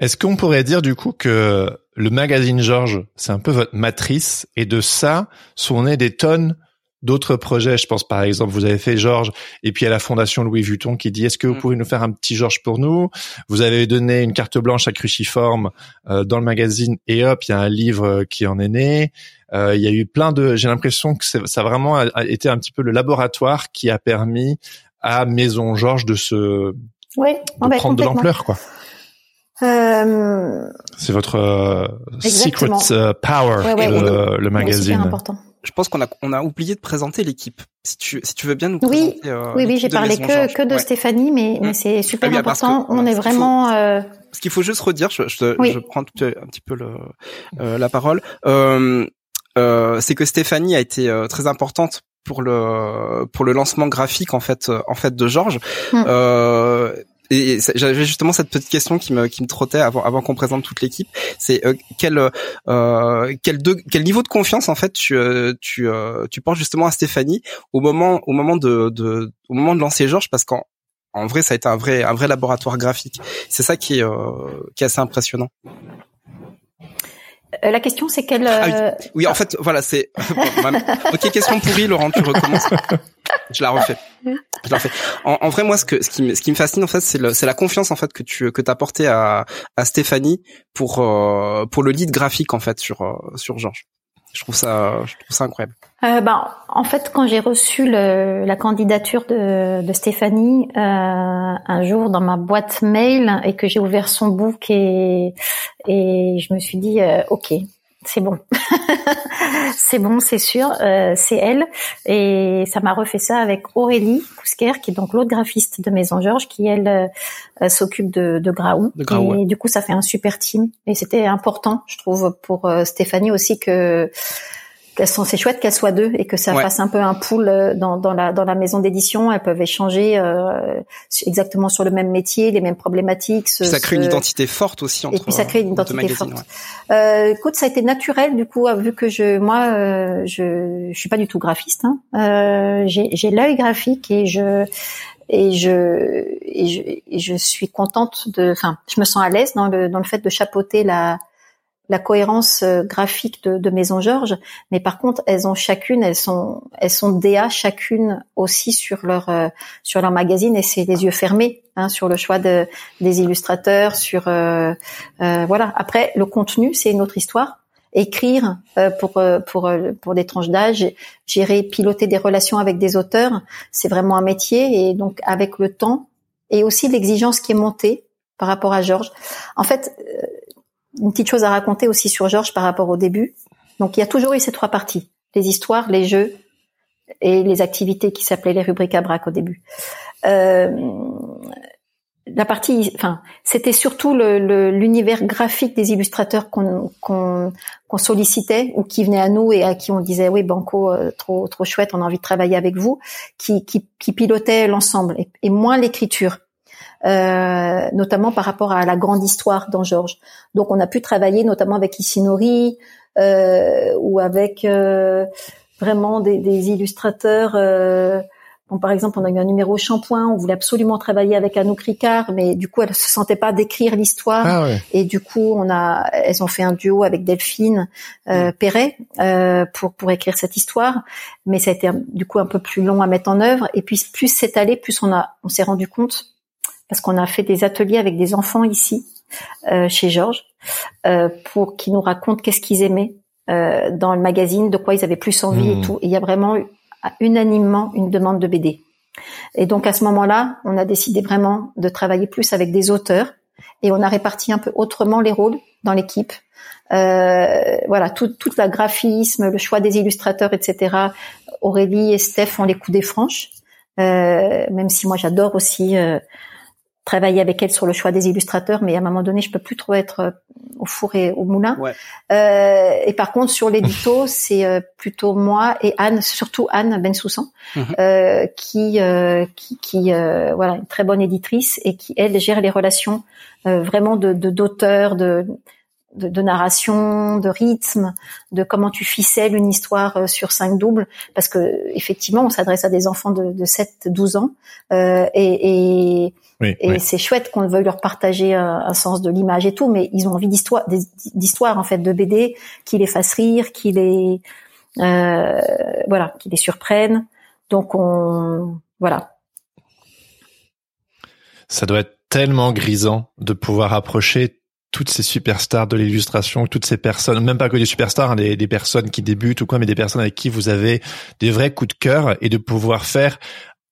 Est-ce qu'on pourrait dire du coup que le magazine Georges, c'est un peu votre matrice, et de ça sont nées des tonnes d'autres projets. Je pense par exemple, vous avez fait Georges, et puis à la Fondation Louis Vuitton qui dit est-ce que vous mm. pouvez nous faire un petit Georges pour nous? Vous avez donné une carte blanche à Cruciforme euh, dans le magazine, et hop, il y a un livre euh, qui en est né. Euh, il y a eu plein de. J'ai l'impression que ça a vraiment été un petit peu le laboratoire qui a permis à Maison Georges de se oui, de bah, prendre de l'ampleur, quoi. Euh... C'est votre secret power, le, le, magazine. C'est important je pense qu'on a on a oublié de présenter l'équipe. Si tu si tu veux bien nous oui, présenter. Euh, oui, oui, j'ai parlé que que de Stéphanie, mais mais c'est super important. on est vraiment. Euh... Ce qu'il faut juste redire, je, je, je prends un petit peu le, euh, la parole. Euh, euh, c'est que Stéphanie a été euh, très importante pour le pour le lancement graphique en fait en fait de Georges. Hum. Euh, et j'avais justement cette petite question qui me qui me trottait avant avant qu'on présente toute l'équipe. C'est euh, quel euh, quel de, quel niveau de confiance en fait tu euh, tu euh, tu portes justement à Stéphanie au moment au moment de, de au moment de lancer Georges? Parce qu'en en vrai ça a été un vrai un vrai laboratoire graphique. C'est ça qui est qui est assez impressionnant. La question, c'est quelle. Ah oui. en fait, voilà, c'est. ok, question pourrie, Laurent, tu recommences. Je la refais. Je la refais. En, vrai, moi, ce que ce qui me ce qui me fascine en fait, c'est c'est la confiance en fait que tu que t'as porté à à Stéphanie pour pour le lead graphique en fait sur sur Georges. Je trouve ça, je trouve ça incroyable. Euh, ben, en fait, quand j'ai reçu le, la candidature de, de Stéphanie euh, un jour dans ma boîte mail et que j'ai ouvert son book et et je me suis dit euh, ok, c'est bon, c'est bon, c'est sûr, euh, c'est elle. Et ça m'a refait ça avec Aurélie Kousquer, qui est donc l'autre graphiste de Maison Georges, qui elle euh, s'occupe de, de Graou. et du coup, ça fait un super team. Et c'était important, je trouve, pour euh, Stéphanie aussi que c'est chouette qu'elles soient deux et que ça fasse un peu un pool euh, dans, dans, la, dans la maison d'édition. Elles peuvent échanger euh, exactement sur le même métier, les mêmes problématiques. ça crée une identité forte aussi entre. Et puis ça crée une identité forte. Euh, écoute, ça a été naturel du coup, vu que je, moi, euh, je, je suis pas du tout graphiste. Hein. Euh, J'ai l'œil graphique et je et je, et je et je suis contente de, enfin, je me sens à l'aise dans le dans le fait de chapeauter la la cohérence euh, graphique de, de Maison Georges, mais par contre, elles ont chacune, elles sont, elles sont DA chacune aussi sur leur euh, sur leur magazine et c'est les yeux fermés hein, sur le choix de, des illustrateurs, sur euh, voilà. Après, le contenu, c'est une autre histoire. Écrire pour pour pour des tranches d'âge, gérer, piloter des relations avec des auteurs, c'est vraiment un métier et donc avec le temps et aussi l'exigence qui est montée par rapport à Georges. En fait, une petite chose à raconter aussi sur Georges par rapport au début. Donc il y a toujours eu ces trois parties les histoires, les jeux et les activités qui s'appelaient les rubriques à braque au début. Euh, la partie, enfin, c'était surtout l'univers graphique des illustrateurs qu'on qu'on sollicitait ou qui venaient à nous et à qui on disait oui Banco euh, trop trop chouette, on a envie de travailler avec vous, qui qui, qui pilotait l'ensemble et, moins l'écriture. Euh, notamment par rapport à la grande histoire dans Georges. Donc on a pu travailler notamment avec Isinori euh, ou avec euh, vraiment des, des illustrateurs. Euh, bon, par exemple, on a eu un numéro shampoing, on voulait absolument travailler avec Anouk Ricard, mais du coup, elle se sentait pas d'écrire l'histoire. Ah Et du coup, on a, elles ont fait un duo avec Delphine euh, mm. Perret euh, pour pour écrire cette histoire. Mais ça a été du coup un peu plus long à mettre en œuvre. Et puis plus c'est allé, plus on a, on s'est rendu compte parce qu'on a fait des ateliers avec des enfants ici, euh, chez Georges, euh, pour qu'ils nous racontent qu'est-ce qu'ils aimaient euh, dans le magazine, de quoi ils avaient plus envie et mmh. tout. Et il y a vraiment unanimement une demande de BD. Et donc à ce moment-là, on a décidé vraiment de travailler plus avec des auteurs et on a réparti un peu autrement les rôles dans l'équipe. Euh, voilà, tout, tout le graphisme, le choix des illustrateurs, etc. Aurélie et Steph ont les coups des franches, euh, même si moi j'adore aussi euh, travailler avec elle sur le choix des illustrateurs, mais à un moment donné, je peux plus trop être euh, au four et au moulin. Ouais. Euh, et par contre, sur l'édito, c'est euh, plutôt moi et Anne, surtout Anne Bensoussan, mhm. euh, qui, euh, qui, qui voilà, une très bonne éditrice et qui elle gère les relations vraiment de d'auteur, de, de, de, narration, de rythme, de comment tu ficelles une histoire sur cinq doubles, parce que effectivement, on s'adresse à des enfants de, de 7-12 ans et, et et c'est chouette qu'on veuille leur partager un, sens de l'image et tout, mais ils ont envie d'histoire, d'histoire en fait, de BD qui les fassent rire, qui les, euh, voilà, qui les surprennent. Donc on, voilà. Ça doit être tellement grisant de pouvoir approcher toutes ces superstars de l'illustration, toutes ces personnes, même pas que des superstars, hein, des, des, personnes qui débutent ou quoi, mais des personnes avec qui vous avez des vrais coups de cœur et de pouvoir faire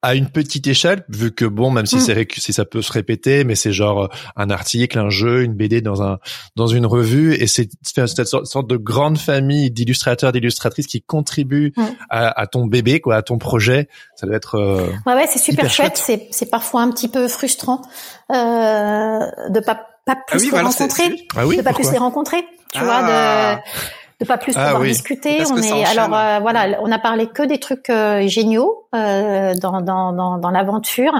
à une petite échelle, vu que bon, même si mm. c'est si ça peut se répéter, mais c'est genre euh, un article, un jeu, une BD dans un dans une revue, et c'est cette sorte de grande famille d'illustrateurs, d'illustratrices qui contribuent mm. à, ton bébé, quoi, à ton projet. Ça doit être euh, ouais, ouais, c'est super chouette. C'est c'est parfois un petit peu frustrant euh, de pas pas ah plus les rencontrer, ah de pas plus les rencontrer, tu vois, de ah. de pas plus ah pouvoir discuter. on est alors euh, voilà, on a parlé que des trucs euh, géniaux euh, dans dans dans, dans l'aventure.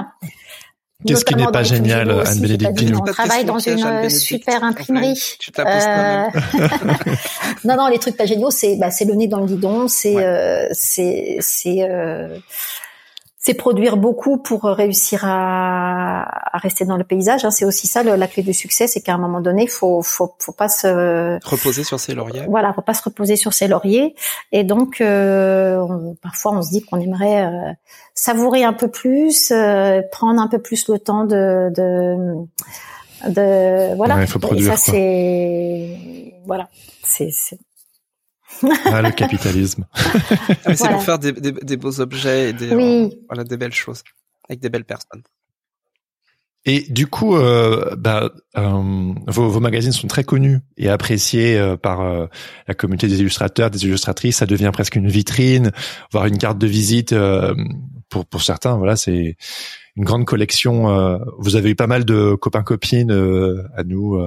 Qu'est-ce qui n'est pas génial, Anne-Bénédicte On travaille dans une super imprimerie. Euh... non, non, les trucs pas géniaux, c'est bah, c'est le nez dans le guidon, c'est c'est c'est c'est produire beaucoup pour réussir à, à rester dans le paysage. Hein. C'est aussi ça la clé du succès, c'est qu'à un moment donné, faut faut faut pas se reposer sur ses lauriers. Voilà, faut pas se reposer sur ses lauriers. Et donc euh, parfois on se dit qu'on aimerait euh, savourer un peu plus, euh, prendre un peu plus le temps de de, de voilà. il faut produire, et ça c'est voilà, c'est ah, le capitalisme. Ah, c'est pour faire des, des, des, beaux objets et des, euh, voilà, des belles choses avec des belles personnes. Et du coup, euh, bah, euh, vos, vos, magazines sont très connus et appréciés euh, par euh, la communauté des illustrateurs, des illustratrices. Ça devient presque une vitrine, voire une carte de visite pour pour certains. Voilà, c'est une grande collection. vous avez eu pas mal de copains copines à nous,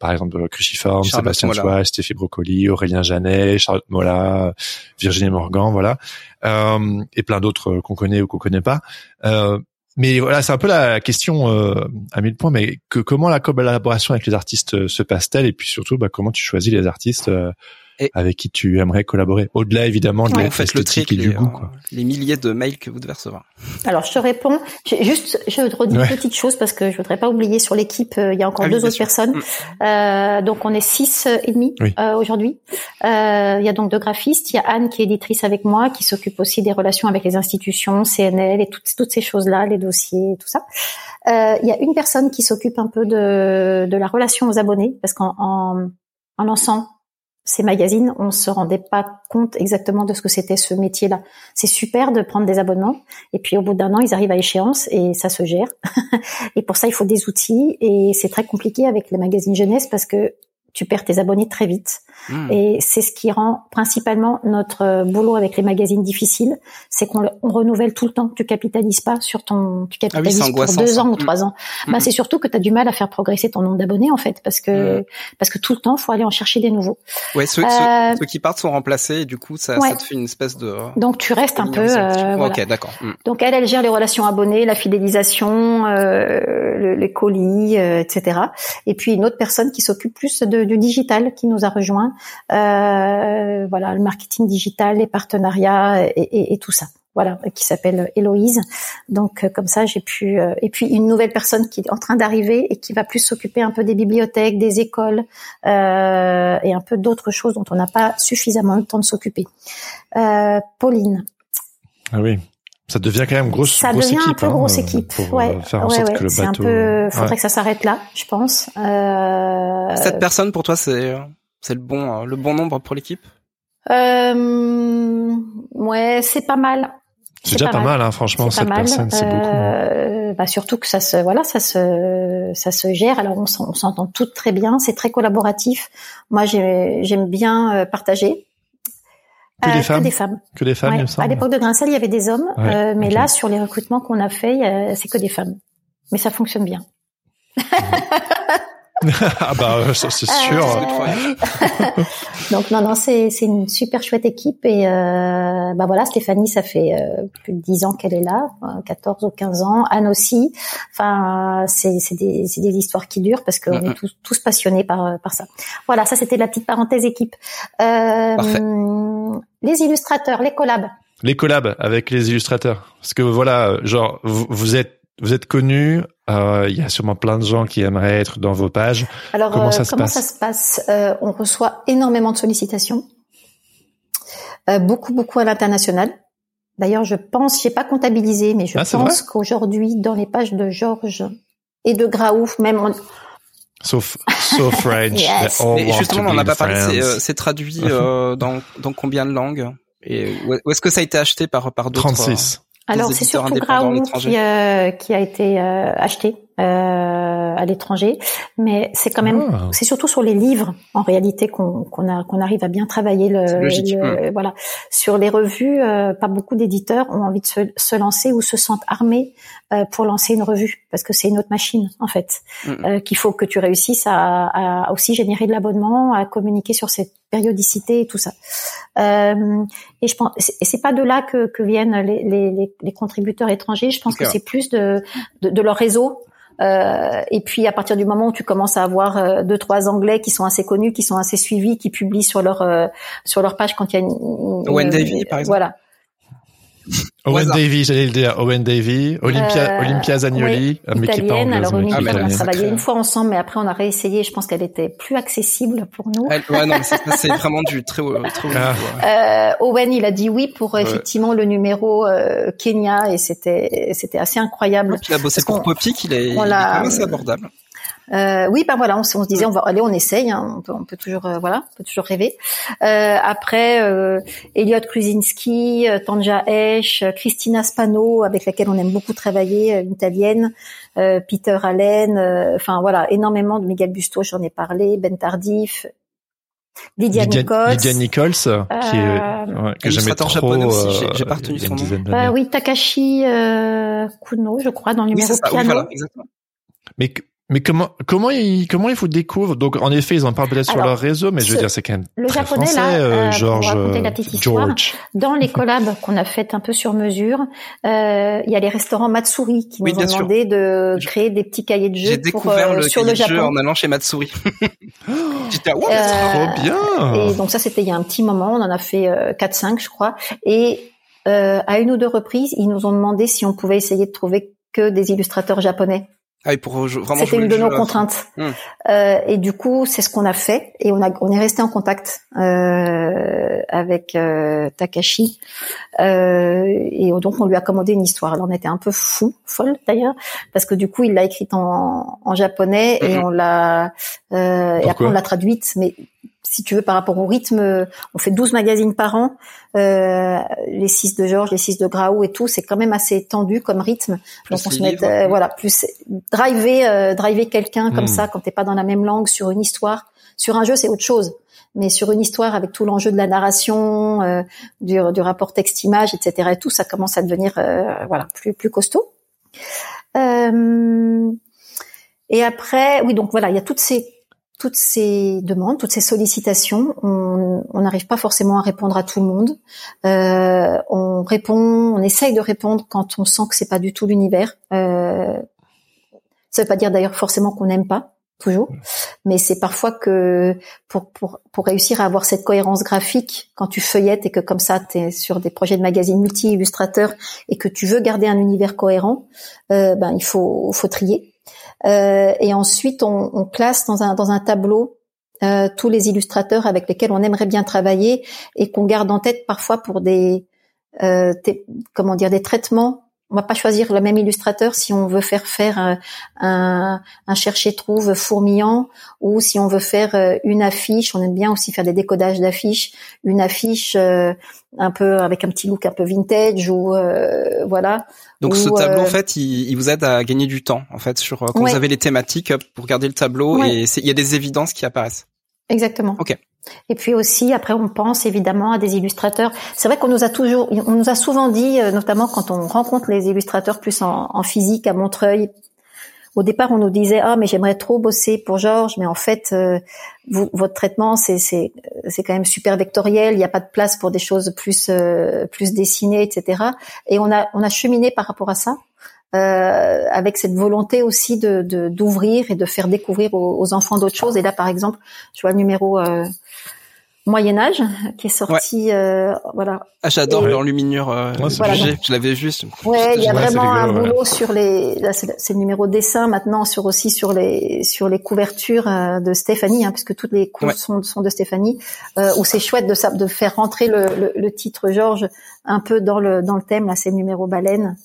par exemple Cruciforme, Sébastien Chouas, Stéphie Brocoli, Aurélien Janet, Charlotte Mola, Virginie Morgan, voilà, et plein d'autres qu'on connaît ou qu'on connaît pas. Mais voilà, c'est un peu la question euh, à mille points. Mais que comment la collaboration avec les artistes euh, se passe-t-elle? Et puis surtout, bah, comment tu choisis les artistes euh, avec qui tu aimerais collaborer Au-delà évidemment de ouais, l'esthétique et du goût. Quoi. Les milliers de mails que vous devez recevoir. Alors je te réponds. Juste, je redis une petite chose parce que je voudrais pas oublier sur l'équipe. Il y a encore ah deux autres personnes. Mm. Euh, donc on est six et demi euh, aujourd'hui. Euh, il y a donc deux graphistes. Il y a Anne qui est éditrice avec moi, qui s'occupe aussi des relations avec les institutions, CNL et toutes, toutes ces choses-là, les dossiers, tout ça. Euh, il y a une personne qui s'occupe un peu de, de la relation aux abonnés parce qu'en en, en lançant ces magazines, on se rendait pas compte exactement de ce que c'était ce métier-là. C'est super de prendre des abonnements et puis au bout d'un an, ils arrivent à échéance et ça se gère. et pour ça, il faut des outils et c'est très compliqué avec les magazines jeunesse parce que tu perds tes abonnés très vite. Hmm. Et c'est ce qui rend principalement notre euh, boulot avec les magazines difficiles, c'est qu'on renouvelle tout le temps. Tu capitalises pas sur ton, tu ah capitalises pour deux ans ou trois hmm. ans. Bah, hmm. c'est surtout que tu as du mal à faire progresser ton nombre d'abonnés en fait, parce que parce que tout le temps, faut aller en chercher des nouveaux. Ouais, ceux, euh, ceux, qui partent sont remplacés et du coup, ça, ça te fait une espèce de. Donc tu restes un peu. Euh, Ok, d'accord. Donc elle, elle gère les relations abonnés, la fidélisation, euh, les colis, euh, etc. Et puis une autre personne qui s'occupe plus de du digital qui nous a rejoint. Euh, voilà, le marketing digital, les partenariats et, tout ça. Voilà, qui s'appelle Héloïse. Donc euh, comme ça, j'ai pu. Euh, et puis une nouvelle personne qui est en train d'arriver et qui va plus s'occuper un peu des bibliothèques, des écoles et un peu d'autres choses dont on n'a pas suffisamment le temps de s'occuper. Pauline. Ah oui, ça devient quand même grosse, ça devient un peu hein, grosse équipe. Pour ouais, faire en ouais, sorte ouais. que le bateau. Un peu, faudrait que ça s'arrête là, je pense. Euh... Cette personne pour toi, c'est c'est le bon le bon nombre pour l'équipe? Euh... Ouais, c'est pas mal. C'est déjà pas mal, hein, franchement, cette personne, c'est beaucoup. Euh, bah, surtout que ça se, voilà, ça se, ça se gère. Alors on s'entend toutes très bien, c'est très collaboratif. Moi, j'aime bien euh, partager. Que, des, femmes. que des femmes. Que des femmes, À l'époque de Grincel, il y avait des hommes, euh, mais là, sur les recrutements qu'on a fait, c'est que des femmes. Mais ça fonctionne bien. ah bah c'est sûr. Euh, donc non non c'est c'est une super chouette équipe et euh, bah voilà Stéphanie ça fait euh, plus de 10 ans qu'elle est là, 14 ou 15 ans, Anne aussi. Enfin c'est c'est des c'est des histoires qui durent parce qu'on est tous tous passionnés par par ça. Voilà ça c'était la petite parenthèse équipe. Euh, les illustrateurs, les collabs. Les collabs avec les illustrateurs parce que voilà genre vous, vous êtes vous êtes connu, euh, il y a sûrement plein de gens qui aimeraient être dans vos pages. Alors, comment ça se passe, ça se passe euh, On reçoit énormément de sollicitations, euh, beaucoup, beaucoup à l'international. D'ailleurs, je pense, j'ai pas comptabilisé, mais je ah, pense qu'aujourd'hui, dans les pages de Georges et de Graouf, même on... Sauf, sauf French. Et justement, on n'a pas parlé. C'est traduit dans, dans combien de langues? Et où est-ce que ça a été acheté par par d'autres 36. Alors c'est surtout Graou qui, euh, qui, a été euh, acheté euh, à l'étranger, mais c'est quand même ah. c'est surtout sur les livres en réalité qu'on qu'on a qu'on arrive à bien travailler le, voilà. Sur les revues. Euh, pas beaucoup d'éditeurs ont envie de se, se, lancer ou se sentent armés euh, pour lancer une revue parce que c'est une autre machine en fait. Euh, qu'il faut que tu réussisses à, à aussi générer de l'abonnement, à communiquer sur cette périodicité et tout ça. et je pense c'est pas de là que, que viennent les, les, les, contributeurs étrangers. Je pense que c'est plus de, de, de leur réseau euh, et puis à partir du moment où tu commences à avoir euh, deux trois anglais qui sont assez connus, qui sont assez suivis, qui publient sur leur euh, sur leur page quand il y a une, Davy par exemple. Voilà. Owen Davy, j'allais le dire. Owen Davy, Olympia, euh, Olympia Zagnoli, oui, italienne. Alors Olympia, on a travaillé une fois ensemble, mais après on a réessayé. Je pense qu'elle était plus accessible pour nous. Elle, ouais, non, c'est vraiment du très haut. Très ah. euh, Owen, il a dit oui pour effectivement le numéro euh, Kenya et c'était c'était assez incroyable. il a bossé pour Poppy, qu'il est, il est quand même assez abordable. Euh, oui, ben voilà, on, se disait on va aller, on essaye, hein, on, peut, on peut toujours euh, voilà, on peut toujours rêver. Euh, après, euh, Elliot Kruzinski, euh, Tanja Esch, Christina Spano, avec laquelle on aime beaucoup travailler, une italienne, Peter Allen, enfin voilà, énormément de Miguel Busto, j'en ai parlé, Ben Tardif, Lydia, Nichols, Lydia Nichols, qui est, que j'aimais trop. japonais aussi, j'ai pas retenu son nom. oui, Takashi Kuno, je crois, dans le numéro oui, piano. voilà, exactement. Mais mais comment comment ils comment ils vous découvrent? Donc en effet, ils en parlent peut-être sur leur réseau, mais je veux dire c'est quand même le très japonais français, là, euh, euh George, la petite histoire, George. Dans les collabs qu'on a fait un peu sur mesure, euh, il y a les restaurants Matsuri qui oui, nous ont demandé de créer des petits cahiers de jeux pour euh, le sur le Japon. Jeu en allant chez Matsuri. J'étais ouais, euh, trop bien. Et donc ça c'était il y a un petit moment, on en a fait 4-5 je crois, et à une ou deux reprises, ils nous ont demandé si on pouvait essayer de trouver que des illustrateurs japonais ah, pour vraiment C'était une de nos contraintes. Hmm. Euh, et du coup, c'est ce qu'on a fait et on a on est resté en contact euh, avec euh, Takashi euh, et donc on lui a commandé une histoire. Alors on était un peu fou, folle d'ailleurs, parce que du coup il l'a écrite en, en japonais et hmm. on l'a euh, et après on l'a traduite, mais si tu veux, par rapport au rythme, on fait 12 magazines par an, euh, les 6 de Georges, les 6 de Graou et tout, c'est quand même assez tendu comme rythme. Donc on se met, euh, voilà, plus driver, euh, driver quelqu'un comme hmm. ça quand t'es pas dans la même langue sur une histoire. Sur un jeu, c'est autre chose, mais sur une histoire avec tout l'enjeu de la narration, euh, du, du, rapport texte-image, etc. et tout, ça commence à devenir, voilà, plus plus costaud. et après, oui, donc voilà, il y a toutes ces toutes ces demandes, toutes ces sollicitations, on n'arrive pas forcément à répondre à tout le monde. Euh, on répond, on essaye de répondre quand on sent que c'est pas du tout l'univers. Euh, ça veut pas dire d'ailleurs forcément qu'on n'aime pas toujours, mais c'est parfois que pour, pour, pour réussir à avoir cette cohérence graphique, quand tu feuillettes et que comme ça tu sur des projets de magazines multi-illustrateurs et que tu veux garder un univers cohérent, euh, ben il faut, faut trier. Euh, et ensuite, on, classe dans un, dans un tableau euh, tous les illustrateurs avec lesquels on aimerait bien travailler et qu'on garde en tête parfois pour des, euh, comment dire, des traitements. On va pas choisir le même illustrateur si on veut faire faire un, un, un chercher-trouve fourmillant ou si on veut faire euh, une affiche. On aime bien aussi faire des décodages d'affiches. Une affiche euh, un peu avec un petit look un peu vintage ou euh, voilà. Donc ce tableau en fait, il, il, vous aide à gagner du temps en fait sur quand vous avez les thématiques pour garder le tableau et il y a des évidences qui apparaissent. Exactement. Ok. Et puis aussi, après, on pense évidemment à des illustrateurs. C'est vrai qu'on nous a toujours, on nous a souvent dit, euh, notamment quand on rencontre les illustrateurs plus en, en physique à Montreuil. Au départ, on nous disait ah mais j'aimerais trop bosser pour Georges, mais en fait, euh, vous, votre traitement c'est c'est c'est quand même super vectoriel. Il n'y a pas de place pour des choses plus euh, plus dessinées, etc. Et on a on a cheminé par rapport à ça. Euh, avec cette volonté aussi de d'ouvrir et de faire découvrir aux, enfants d'autres choses. Et là, par exemple, je vois le numéro euh, Moyen Âge qui est sorti, euh, voilà. Ah, j'adore l'enluminure. Euh, Je l'avais juste. Ouais, il y a vraiment un boulot sur les. Là, c'est le numéro dessin maintenant sur aussi sur les sur les couvertures euh, de Stéphanie, hein, puisque toutes les couches sont, sont de Stéphanie. Euh, où c'est chouette de de faire rentrer le, le, le titre Georges un peu dans le dans le thème. Là, c'est le numéro baleine.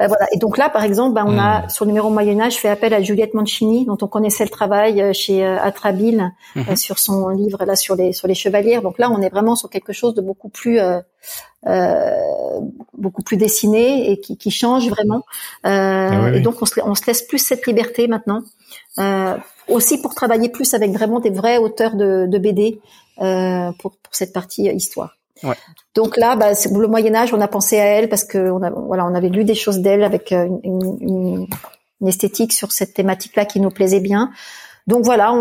Euh, voilà. Et donc là, par exemple, ben, on a hmm. sur le numéro Moyen Âge fait appel à Juliette Mancini, dont on connaissait le travail euh, chez euh, Atrabile hmm. sur son livre là sur les sur les chevalières. Donc là, on est vraiment sur quelque chose de beaucoup plus euh, beaucoup plus dessiné et qui, qui change vraiment. Ah et donc on se, on se laisse plus cette liberté maintenant. aussi pour travailler plus avec vraiment des vrais auteurs de, de BD pour, pour cette partie histoire. Donc là, bah, le Moyen Âge, on a pensé à elle parce que on voilà, on avait lu des choses d'elle avec euh, une, esthétique sur cette thématique-là qui nous plaisait bien. Donc voilà,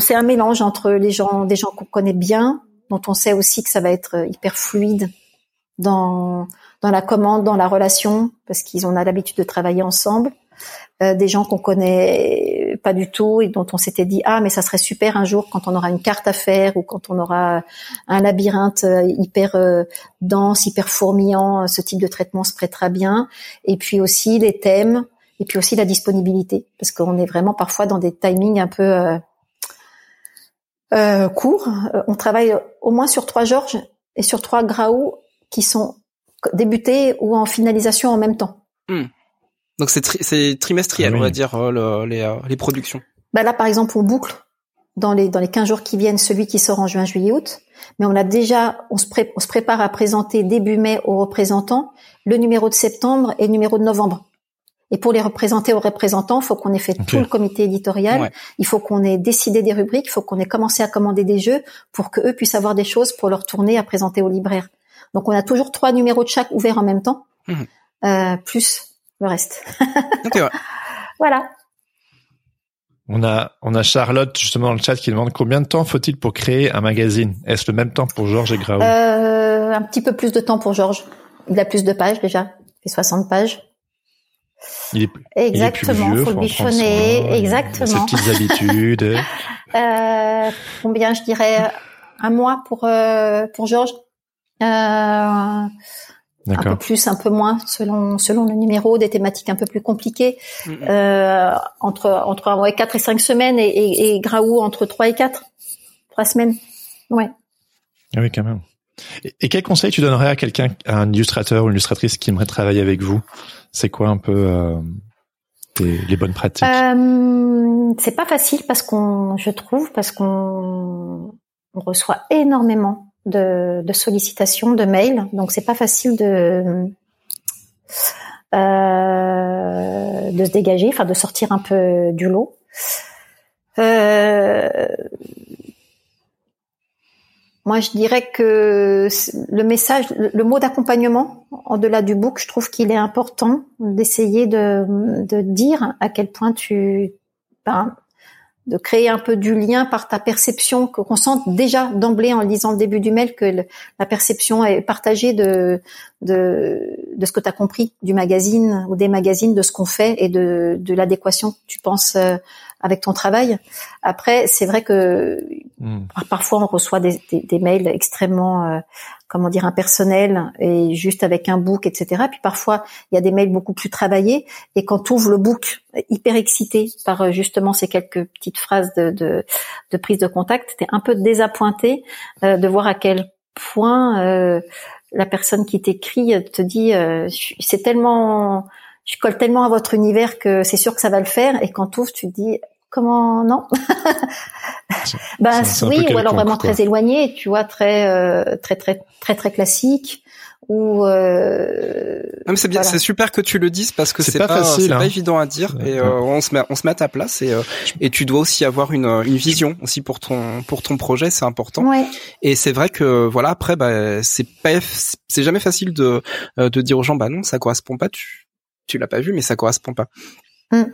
c'est un mélange entre les gens, des gens qu'on connaît bien, dont on sait aussi que ça va être hyper fluide dans dans la commande, dans la relation, parce qu'ils ont l'habitude de travailler ensemble, euh, des gens qu'on connaît pas du tout et dont on s'était dit ah mais ça serait super un jour quand on aura une carte à faire ou quand on aura un labyrinthe euh, hyper euh, dense, hyper fourmillant, ce type de traitement se prêtera bien. Et puis aussi les thèmes et puis aussi la disponibilité parce qu'on est vraiment parfois dans des timings un peu euh, euh, courts. On travaille au moins sur trois Georges et sur trois Graou qui sont débutés ou en finalisation en même temps. Hmm. Donc c'est trimestriel, ah on va dire, euh, les, euh, les productions. Bah là, par exemple, on boucle dans les dans les 15 jours qui viennent celui qui sort en juin, juillet, août. Mais on a déjà, on se, on se prépare à présenter début mai aux représentants le numéro de septembre et le numéro de novembre. Et pour les représenter aux représentants, il faut qu'on ait fait tout le comité éditorial. Il faut qu'on ait décidé des rubriques. Il faut qu'on ait commencé à commander des jeux pour que eux puissent avoir des choses pour leur tourner à présenter aux libraires. Donc on a toujours trois numéros de chaque ouverts en même temps, mhm. euh, plus le reste. Voilà. On a, on a Charlotte justement dans le chat qui demande combien de temps faut-il pour créer un magazine? Est-ce le même temps pour Georges et Graou euh, Un petit peu plus de temps pour Georges. Il a plus de pages déjà. Il fait 60 pages. Il est, Exactement, il faut le bichonner. Exactement. Ses petites habitudes. euh, combien je dirais un mois pour euh, pour Georges? Euh, un peu plus, un peu moins, selon selon le numéro, des thématiques un peu plus compliquées, euh, entre entre ouais, 4 et 5 semaines et, et, et Graou entre 3 et 4, 3 semaines. Ouais. Ah oui, quand même. Et, quel conseil tu donnerais à quelqu'un, à un illustrateur ou une illustratrice qui aimerait travailler avec vous? C'est quoi un peu euh, les bonnes pratiques? Euh, C'est pas facile parce qu'on, je trouve, parce qu'on on reçoit énormément de, de sollicitations, de mails, donc c'est pas facile de euh, de se dégager, enfin de sortir un peu du lot. Euh, moi, je dirais que le message, le mot d'accompagnement, en delà du book, je trouve qu'il est important d'essayer de, de dire à quel point tu, ben, de créer un peu du lien par ta perception, qu'on sente déjà d'emblée en lisant le début du mail que la perception est partagée de de, de ce que tu as compris du magazine ou des magazines, de ce qu'on fait et de, de l'adéquation que tu penses euh, avec ton travail. Après, c'est vrai que hmm. parfois on reçoit des, des, mails extrêmement, euh, comment dire, impersonnels et juste avec un book, etc. Puis parfois il y a des mails beaucoup plus travaillés et quand tu ouvres le book hyper excité par euh, justement ces quelques petites phrases de, de, prise de contact, t'es un peu désappointé euh, de voir à quel point la personne qui t'écrit te dit c'est tellement je colle tellement à votre univers que c'est sûr que ça va le faire. Et quand tu ouvres, tu te dis comment non? Ben oui, ou alors vraiment très éloigné, tu vois, très euh, très très très très classique. Ou euh, c'est bien, c'est super que tu le dises parce que c'est pas, facile, c'est pas hein. évident à dire et euh, on se met on se met à ta place et euh, et tu dois aussi avoir une une vision aussi pour ton pour ton projet, c'est important. Ouais. Et c'est vrai que voilà après bah c'est pas c'est jamais facile de de dire aux gens bah non ça correspond pas tu tu l'as pas vu mais ça correspond pas. Mm.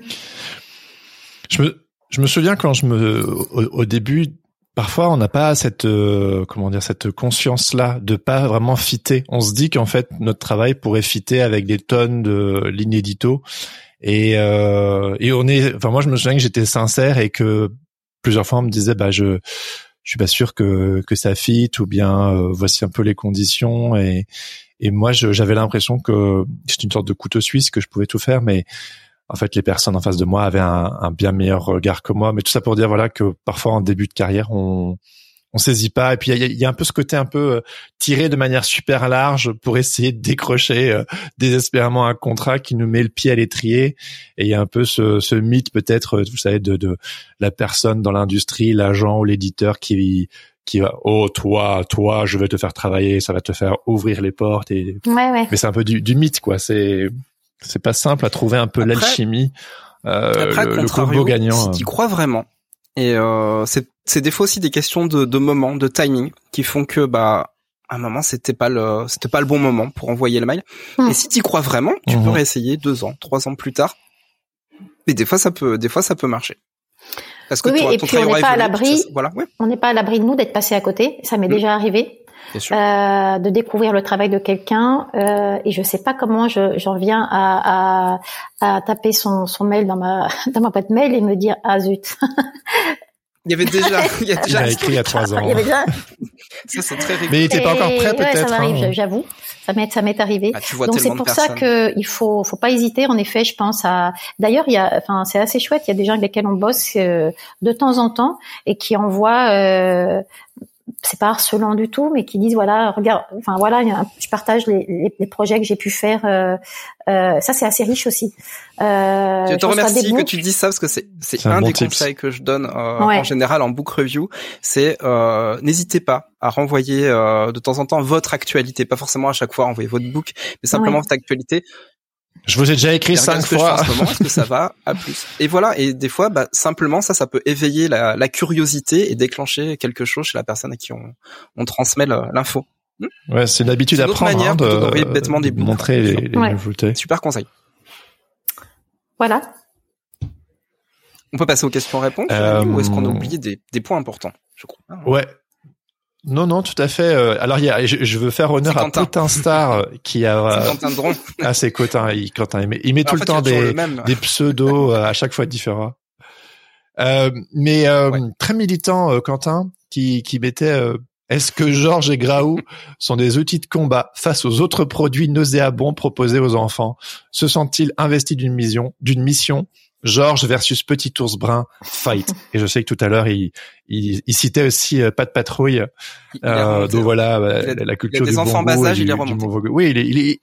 Je me je me souviens quand je me au, début parfois on n'a pas cette euh, comment dire cette conscience là de pas vraiment fitter. On se dit qu'en fait notre travail pourrait fitter avec des tonnes de l'inédito et euh, et on est enfin moi je me souviens que j'étais sincère et que plusieurs fois on me disait bah je je suis pas sûr que que ça fit ou bien euh, voici un peu les conditions et et moi j'avais l'impression que c'était une sorte de couteau suisse que je pouvais tout faire mais en fait, les personnes en face de moi avaient un, un, bien meilleur regard que moi. Mais tout ça pour dire voilà que parfois en début de carrière, on on saisit pas. Et puis il y a, un peu ce côté un peu euh, tiré de manière super large pour essayer de décrocher euh, désespérément un contrat qui nous met le pied à l'étrier. Et il y a un peu ce, ce mythe peut-être, vous savez, de, de la personne dans l'industrie, l'agent ou l'éditeur qui qui va oh toi toi je vais te faire travailler ça va te faire ouvrir les portes et ouais, ouais. mais c'est un peu du, du mythe quoi c'est c'est pas simple à trouver un peu l'alchimie, euh, le, le, combo gagnant. Si tu crois vraiment, et euh, c'est des fois aussi des questions de, de moment, de timing, qui font que bah à un moment c'était pas le c'était pas le bon moment pour envoyer le mail. Hmm. Et si tu crois vraiment, tu peux mhm. réessayer deux ans, trois ans plus tard. Mais des fois ça peut des fois ça peut marcher. Parce que oui, et puis on n'est pas à l'abri. Voilà, On n'est pas à l'abri de nous d'être passé à côté. Ça m'est hmm. déjà arrivé. Euh, de découvrir le travail de quelqu'un euh, et je sais pas comment j'en viens à, à, à, taper son, son mail dans ma dans ma boîte mail et me dire ah zut Il y avait déjà, il, y a déjà il a écrit il y a trois ans. Il y avait déjà... ça c'est très rigolo. Mais il était pas encore prêt peut-être. Ouais, ça m'arrive, hein. j'avoue. Ça m'est, ça m'est arrivé. Ah, tu vois Donc c'est pour ça que il faut, faut pas hésiter. En effet, je pense à. D'ailleurs, il y a, enfin, c'est assez chouette. Il y a des gens avec lesquels on bosse euh, de temps en temps et qui envoient euh, c'est pas harcelant du tout, mais qui disent voilà, regarde, enfin voilà, je partage les, les, projets que j'ai pu faire. Euh, euh, ça, c'est assez riche aussi. Euh, je te remercie que tu dises ça parce que c'est c'est un, des conseils que je donne euh, en général en book review. C'est euh, n'hésitez pas à renvoyer de temps en temps votre actualité, pas forcément à chaque fois envoyer votre book, mais simplement votre actualité. Je vous ai déjà écrit cinq fois. Est-ce que ça va à plus? Et voilà. Et des fois, bah, simplement ça, ça peut éveiller la, la, curiosité et déclencher quelque chose chez la personne à qui on, on transmet l'info. Hmm? Ouais, c'est l'habitude d'apprendre. manière hein, bêtement des montrer les, les nouveautés. Super conseil. Voilà. On peut passer aux questions-réponses euh... ou est-ce qu'on a oublié des, des points importants Je crois. Ouais. Non, non, tout à fait. Euh, alors, il y a, je, veux faire honneur à Potin Star euh, qui a. Quentin Dron. ah, c'est Quentin. Il, Quentin, il met, il met tout le temps des, des pseudos euh, à chaque fois différents. Euh, mais très militant, Quentin, qui, qui mettait. Est-ce que Georges et Graou sont des outils de combat face aux autres produits nauséabonds proposés aux enfants? Se sont-ils investis d'une mission, d'une mission Georges versus Petit ours brun fight. Et je sais que tout à l'heure il, il, il, citait aussi euh, pas de patrouille. Euh, donc voilà la culture il a des du enfants bas âge, il est remonté. Oui, il, il, il,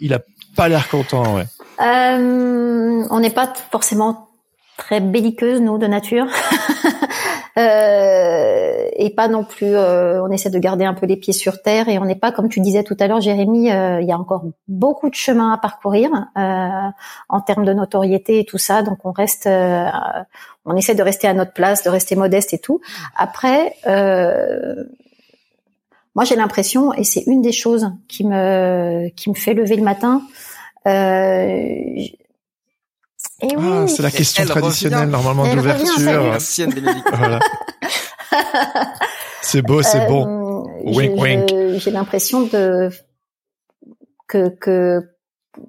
il, a pas l'air content. Ouais. Euh, on n'est pas forcément très belliqueuse nous de nature. euh, et pas non plus. Euh, on essaie de garder un peu les pieds sur terre et on n'est pas comme tu disais tout à l'heure, Jérémy. Euh, il y a encore beaucoup de chemin à parcourir euh, en termes de notoriété et tout ça. Donc on reste, on essaie de rester à notre place, de rester modeste et tout. Après. moi, j'ai l'impression, et c'est une des choses qui me qui me fait lever le matin. Euh, et eh ah, c'est la question traditionnelle normalement d'ouverture. voilà. c'est beau, c'est bon. Euh, wink, wink. J'ai l'impression de que, que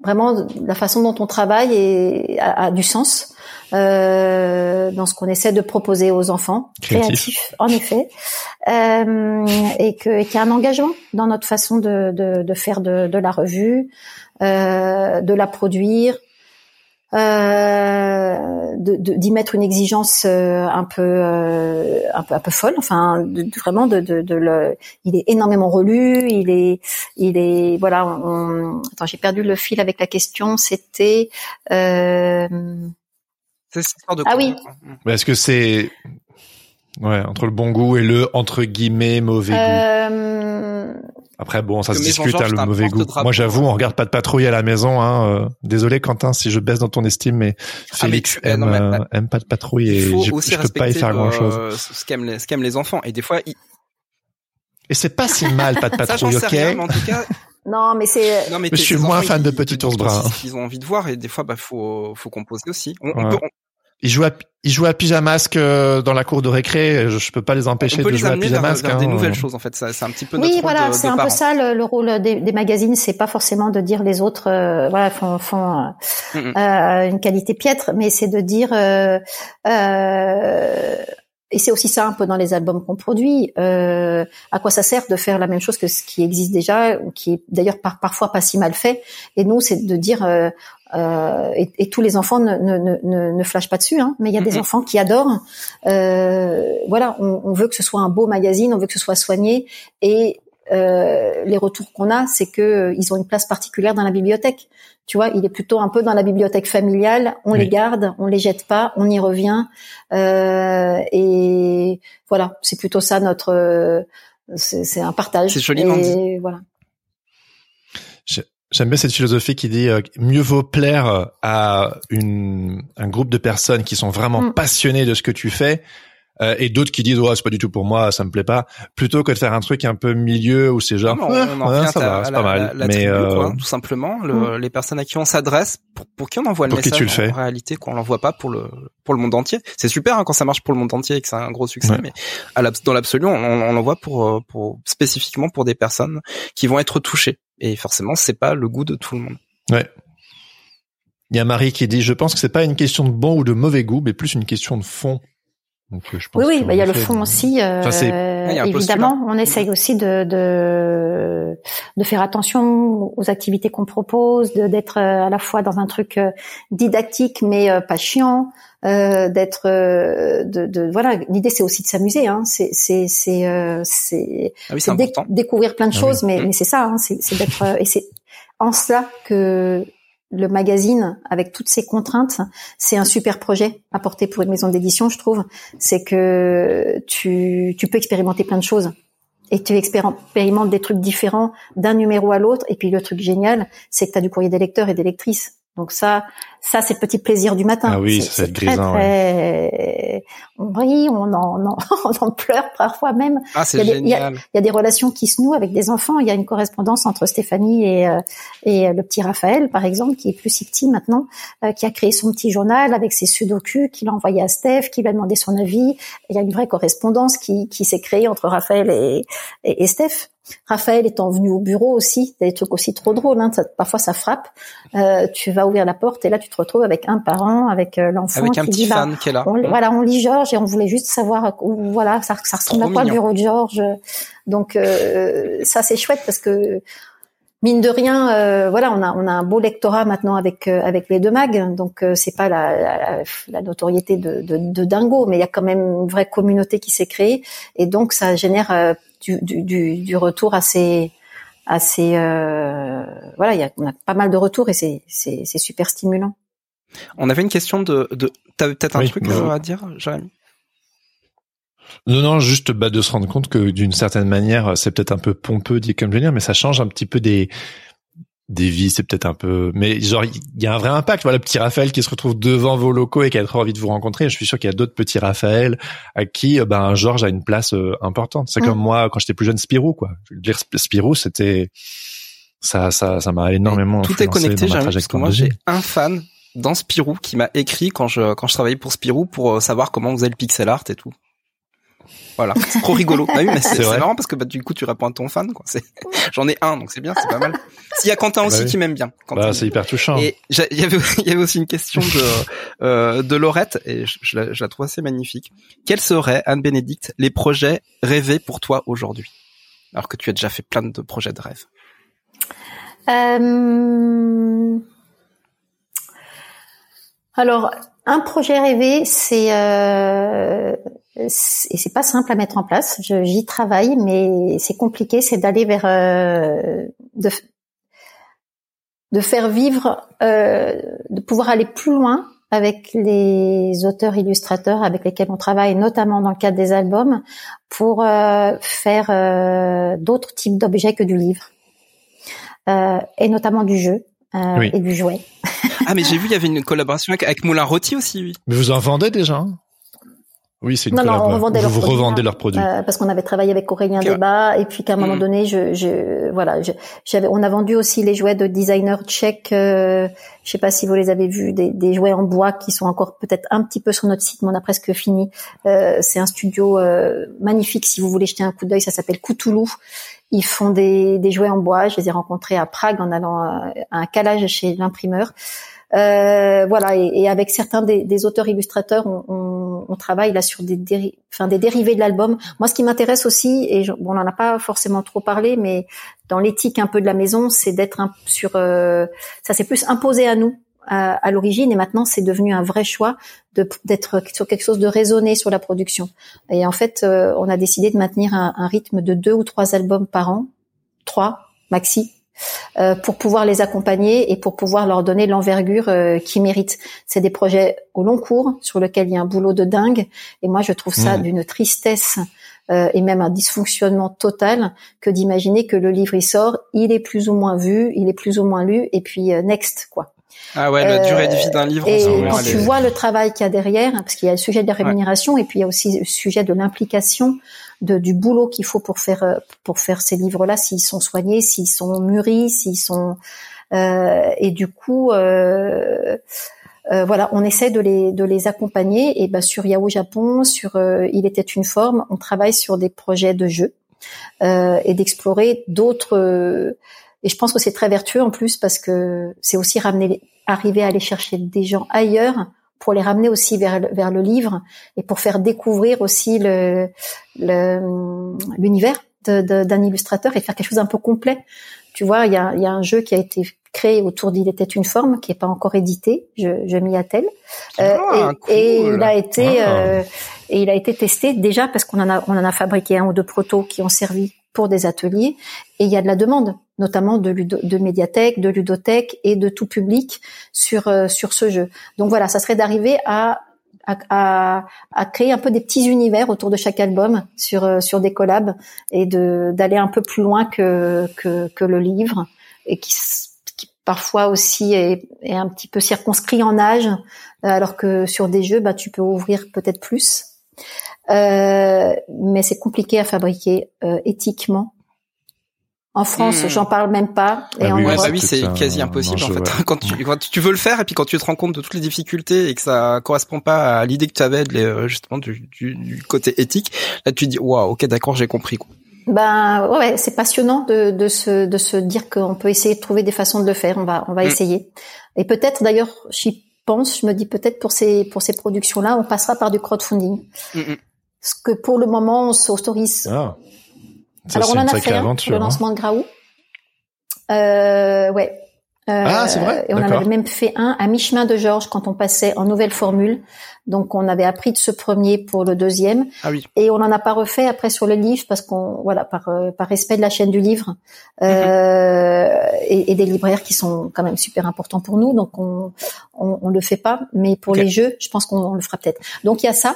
vraiment la façon dont on travaille est, a, du sens euh, dans ce qu'on essaie de proposer aux enfants, créatifs en effet, euh, et qu'il y a un engagement dans notre façon de, de, de faire de, de, la revue, euh, de la produire, euh, d'y mettre une exigence euh, un peu euh, un peu un peu folle. Enfin de, vraiment de, de, de, le il est énormément relu il est il est voilà on, attends j'ai perdu le fil avec la question. C'était euh... de ah oui. est-ce que c'est ouais entre le bon goût et le entre guillemets mauvais goût? Euh, après, bon, ça se discute, hein, le mauvais goût. Moi, j'avoue, on regarde pas de patrouille à la maison. Hein. Euh, désolé, Quentin, si je baisse dans ton estime, mais ah, Félix aime, euh, aime, pas de patrouille et je, je peux pas y faire grand-chose. Ce qu'aiment les, ce les enfants. Et des fois, et c'est pas si mal, pas de patrouille, ok en tout cas, non, mais c'est. Non, mais je suis moins fan de Petit Ours Brun. Ils ont envie de voir et des fois, bah, faut, faut composer aussi. On, ils jouent à, ils jouent à pyjamasque euh, dans la cour de récré. Je, je peux pas les empêcher de jouer à pyjamasque. Vers, hein. des nouvelles choses en fait. C'est un petit peu. Oui, voilà, c'est un peu ça le, rôle des, des magazines. C'est pas forcément de dire les autres, euh, voilà, font, font euh, euh, une qualité piètre, mais c'est de dire. Euh, et c'est aussi ça un peu dans les albums qu'on produit. à quoi ça sert de faire la même chose que ce qui existe déjà, qui est d'ailleurs par, parfois pas si mal fait. Et nous, c'est de dire euh, et, et, tous les enfants ne, ne, ne, ne flashent pas dessus, hein, mais il y a des enfants qui adorent. Euh, voilà, on, on, veut que ce soit un beau magazine, on veut que ce soit soigné, et euh, les retours qu'on a, c'est que euh, ils ont une place particulière dans la bibliothèque. Tu vois, il est plutôt un peu dans la bibliothèque familiale. On les garde, on les jette pas, on y revient, euh, et voilà, c'est plutôt ça notre. Euh, c'est un partage. C'est joliment dit. Voilà. J'aime bien cette philosophie qui dit euh, mieux vaut plaire à une, un groupe de personnes qui sont vraiment mm. passionnées de ce que tu fais euh, et d'autres qui disent ouais c'est pas du tout pour moi, ça me plaît pas, plutôt que de faire un truc un peu milieu où c'est genre on, en ça va, c'est pas mal, mais euh, tout simplement le, mm. les personnes à qui on s'adresse pour, pour qui on envoie le pour message qui tu le fais. en réalité qu'on l'envoie pas pour le pour le monde entier. C'est super hein, quand ça marche pour le monde entier et que c'est un gros succès, mais à dans l'absolu on, on l'envoie pour euh, pour spécifiquement pour des personnes qui vont être touchées et forcément c'est pas le goût de tout le monde. Ouais. Il y a Marie qui dit, je pense que c'est pas une question de bon ou de mauvais goût, mais plus une question de fond. Donc, euh, je pense oui, oui, bah, il y a le fond aussi. Euh, évidemment, on essaye aussi de, de, de faire attention aux activités qu'on propose, d'être euh, à la fois dans un truc didactique mais pas chiant, euh, d'être, de, de, voilà. L'idée c'est aussi de s'amuser. Hein. C'est c'est c'est c'est ah découvrir plein de ah choses, mais mais c'est ça. Hein. C'est d'être et c'est en cela que le magazine avec toutes ces contraintes, c'est un super projet à porter pour une maison d'édition, je trouve. C'est que tu, tu peux expérimenter plein de choses et tu expérimentes des trucs différents d'un numéro à l'autre. Et puis le truc génial, c'est que tu as du courrier des lecteurs et des lectrices. Donc ça, ça c'est le petit plaisir du matin. Ah oui, c'est grisant. Très... On rit, on en, on en, pleure parfois même. Ah, c'est génial. Il y, a, il y, a, des relations qui se nouent avec des enfants. Il y a une correspondance entre Stéphanie et, euh, et le petit Raphaël, par exemple, qui est plus si petit maintenant, euh, qui a créé son petit journal avec ses sudoku, qui l'a envoyé à Steph, qui lui a demandé son avis. Il y a une vraie correspondance qui, qui s'est créée entre Raphaël et, et, et Steph. Raphaël étant venu au bureau aussi, des trucs aussi trop drôles. Hein, parfois ça frappe. Euh, tu vas ouvrir la porte et là tu te retrouves avec un parent, avec euh, l'enfant avec un petit dit, bah, qui est là. On, Voilà, on lit Georges et on voulait juste savoir où, voilà ça, ça ressemble à quoi le bureau de Georges. Donc euh, ça c'est chouette parce que mine de rien, euh, voilà, on a on a un beau lectorat maintenant avec euh, avec les deux mags, donc euh, c'est pas la, la, la notoriété de, de, de, dingo, mais il y a quand même une vraie communauté qui s'est créée et donc ça génère du, du, du, retour assez assez voilà, il y a on a pas mal de retours et c'est c'est c'est super stimulant. On avait une question de de t'avais peut-être un truc à dire, Jérémy? Non, non, juste bah, de se rendre compte que d'une certaine manière, c'est peut-être un peu pompeux dit comme je veux dire, mais ça change un petit peu des des vies, c'est peut-être un peu, mais genre il y a un vrai impact. Voilà, le petit Raphaël qui se retrouve devant vos locaux et qui a trop envie de vous rencontrer. Je suis sûr qu'il y a d'autres petits Raphaël à qui, euh, ben Georges a une place euh, importante. C'est comme moi quand j'étais plus jeune, Spirou quoi. Je veux dire, Spirou, c'était ça, ça, ça m'a énormément. tout est connecté, parce que moi j'ai un fan dans Spirou qui m'a écrit quand je quand je travaillais pour Spirou pour euh, savoir comment on faisait le pixel art et tout. Voilà, c'est trop rigolo. Bah oui, mais c'est marrant parce que bah, du coup tu réponds à ton fan. Quoi. J'en ai un, donc c'est bien, c'est pas mal. S'il y a Quentin aussi bah qui m'aime bien. Bah, c'est hyper touchant. Et il y avait il y avait aussi une question de euh, de Laurette et je, la, je la trouve assez magnifique. Quels seraient Anne Bénédicte les projets rêvés pour toi aujourd'hui? Alors que tu as déjà fait plein de projets de rêve. Euh... Alors un projet rêvé, c'est euh, et c'est pas simple à mettre en place. J'y travaille, mais c'est compliqué. C'est d'aller vers euh, de, de faire vivre, euh, de pouvoir aller plus loin avec les auteurs illustrateurs avec lesquels on travaille, notamment dans le cadre des albums, pour euh, faire euh, d'autres types d'objets que du livre, euh, et notamment du jeu. Et du jouet. ah mais j'ai vu il y avait une collaboration avec, Moulin Rôti aussi. Oui. Mais vous en vendez déjà hein? Oui, c'est une non, non, on revendait vous, revendez leurs produits euh, parce qu'on avait travaillé avec Aurélien Débat et puis qu'à un moment mm. donné, je, je voilà, j'avais, on a vendu aussi les jouets de designers tchèques. Euh, je sais pas si vous les avez vus, des, des jouets en bois qui sont encore peut-être un petit peu sur notre site, mais on a presque fini. Euh, c'est un studio euh, magnifique. Si vous voulez jeter un coup d'œil, ça s'appelle Coutoulou. Ils font des, des jouets en bois. Je les ai rencontrés à Prague en allant à un calage chez l'imprimeur. Euh, voilà, et, et, avec certains des, des auteurs illustrateurs, on, on, on, travaille là sur des, enfin, des dérivés de l'album. Moi, ce qui m'intéresse aussi, et bon, on n'en a pas forcément trop parlé, mais dans l'éthique un peu de la maison, c'est d'être sur, euh, ça s'est plus imposé à nous à, à l'origine, et maintenant c'est devenu un vrai choix d'être sur quelque chose de raisonné sur la production. Et en fait, euh, on a décidé de maintenir un, un rythme de deux ou trois albums par an, trois maxi, pour pouvoir les accompagner et pour pouvoir leur donner l'envergure euh, qu'ils méritent. C'est des projets au long cours sur lesquels il y a un boulot de dingue et moi je trouve ça mmh. d'une tristesse euh, et même un dysfonctionnement total que d'imaginer que le livre il sort, il est plus ou moins vu, il est plus ou moins lu et puis next quoi. Ah ouais, la durée de vie d'un livre. Et quand tu vois le travail qu'il y a derrière, parce qu'il y a le sujet de la rémunération et puis il y a aussi le sujet de l'implication de, du boulot qu'il faut pour faire pour faire ces livres-là, s'ils sont soignés, s'ils sont mûris, s'ils sont euh, et du coup, euh, euh, voilà, on essaie de les de les accompagner. Et ben sur Yahoo Japon, sur Il était une forme, on travaille sur des projets de jeux et d'explorer d'autres. et je pense que c'est très vertueux en plus parce que c'est aussi ramener, arriver à aller chercher des gens ailleurs pour les ramener aussi vers vers le livre et pour faire découvrir aussi le l'univers d'un illustrateur et faire quelque chose d'un peu complet tu vois, il y a, y a, un jeu qui a été créé autour d'Il était une forme, qui est pas encore édité. Je, je m'y attelle. Euh, ah, et, il a été ah. euh, et il a été testé déjà parce qu'on en a on en a fabriqué un ou deux protos qui ont servi pour des ateliers. Et il y a de la demande, notamment de, de médiathèques, de ludothèques et de tout public sur euh, sur ce jeu. Donc voilà, ça serait d'arriver à à, à, créer un peu des petits univers autour de chaque album sur euh, sur des collabs et de d'aller un peu plus loin que, que, que le livre et qui, qui parfois aussi est, est, un petit peu circonscrit en âge alors que sur des jeux bah tu peux ouvrir peut-être plus euh, mais c'est compliqué à fabriquer euh, éthiquement en France, hmm. j'en parle même pas. Et ah en oui, bah oui, c'est quasi impossible en fait. Quand tu, quand tu veux le faire et puis quand tu te rends compte de toutes les difficultés et que ça correspond pas à l'idée que tu avais de, euh, justement du, du, du, côté éthique, là tu te dis waouh, ok, d'accord, j'ai compris. Quoi. Ben ouais, c'est passionnant de, de se de se dire qu'on peut essayer de trouver des façons de le faire. On va on va hmm. essayer. Et peut-être d'ailleurs, j'y pense, je me dis peut-être pour ces pour ces productions là, on passera par du crowdfunding. Mm Parce que pour le moment, on s'autorise. Ah alors on en a fait un le hein. lancement de Graou. Euh, ouais. Euh, ah, c'est vrai. Et on en avait même fait un à mi-chemin de Georges quand on passait en nouvelle formule. Donc on avait appris de ce premier pour le deuxième. Ah oui. Et on n'en a pas refait après sur le livre parce qu'on voilà par euh, par respect de la chaîne du livre euh, mhm. et, et, des libraires qui sont quand même super importants pour nous. Donc on on, on le fait pas. Mais pour les jeux, je pense qu'on le fera peut-être. Donc il y a ça.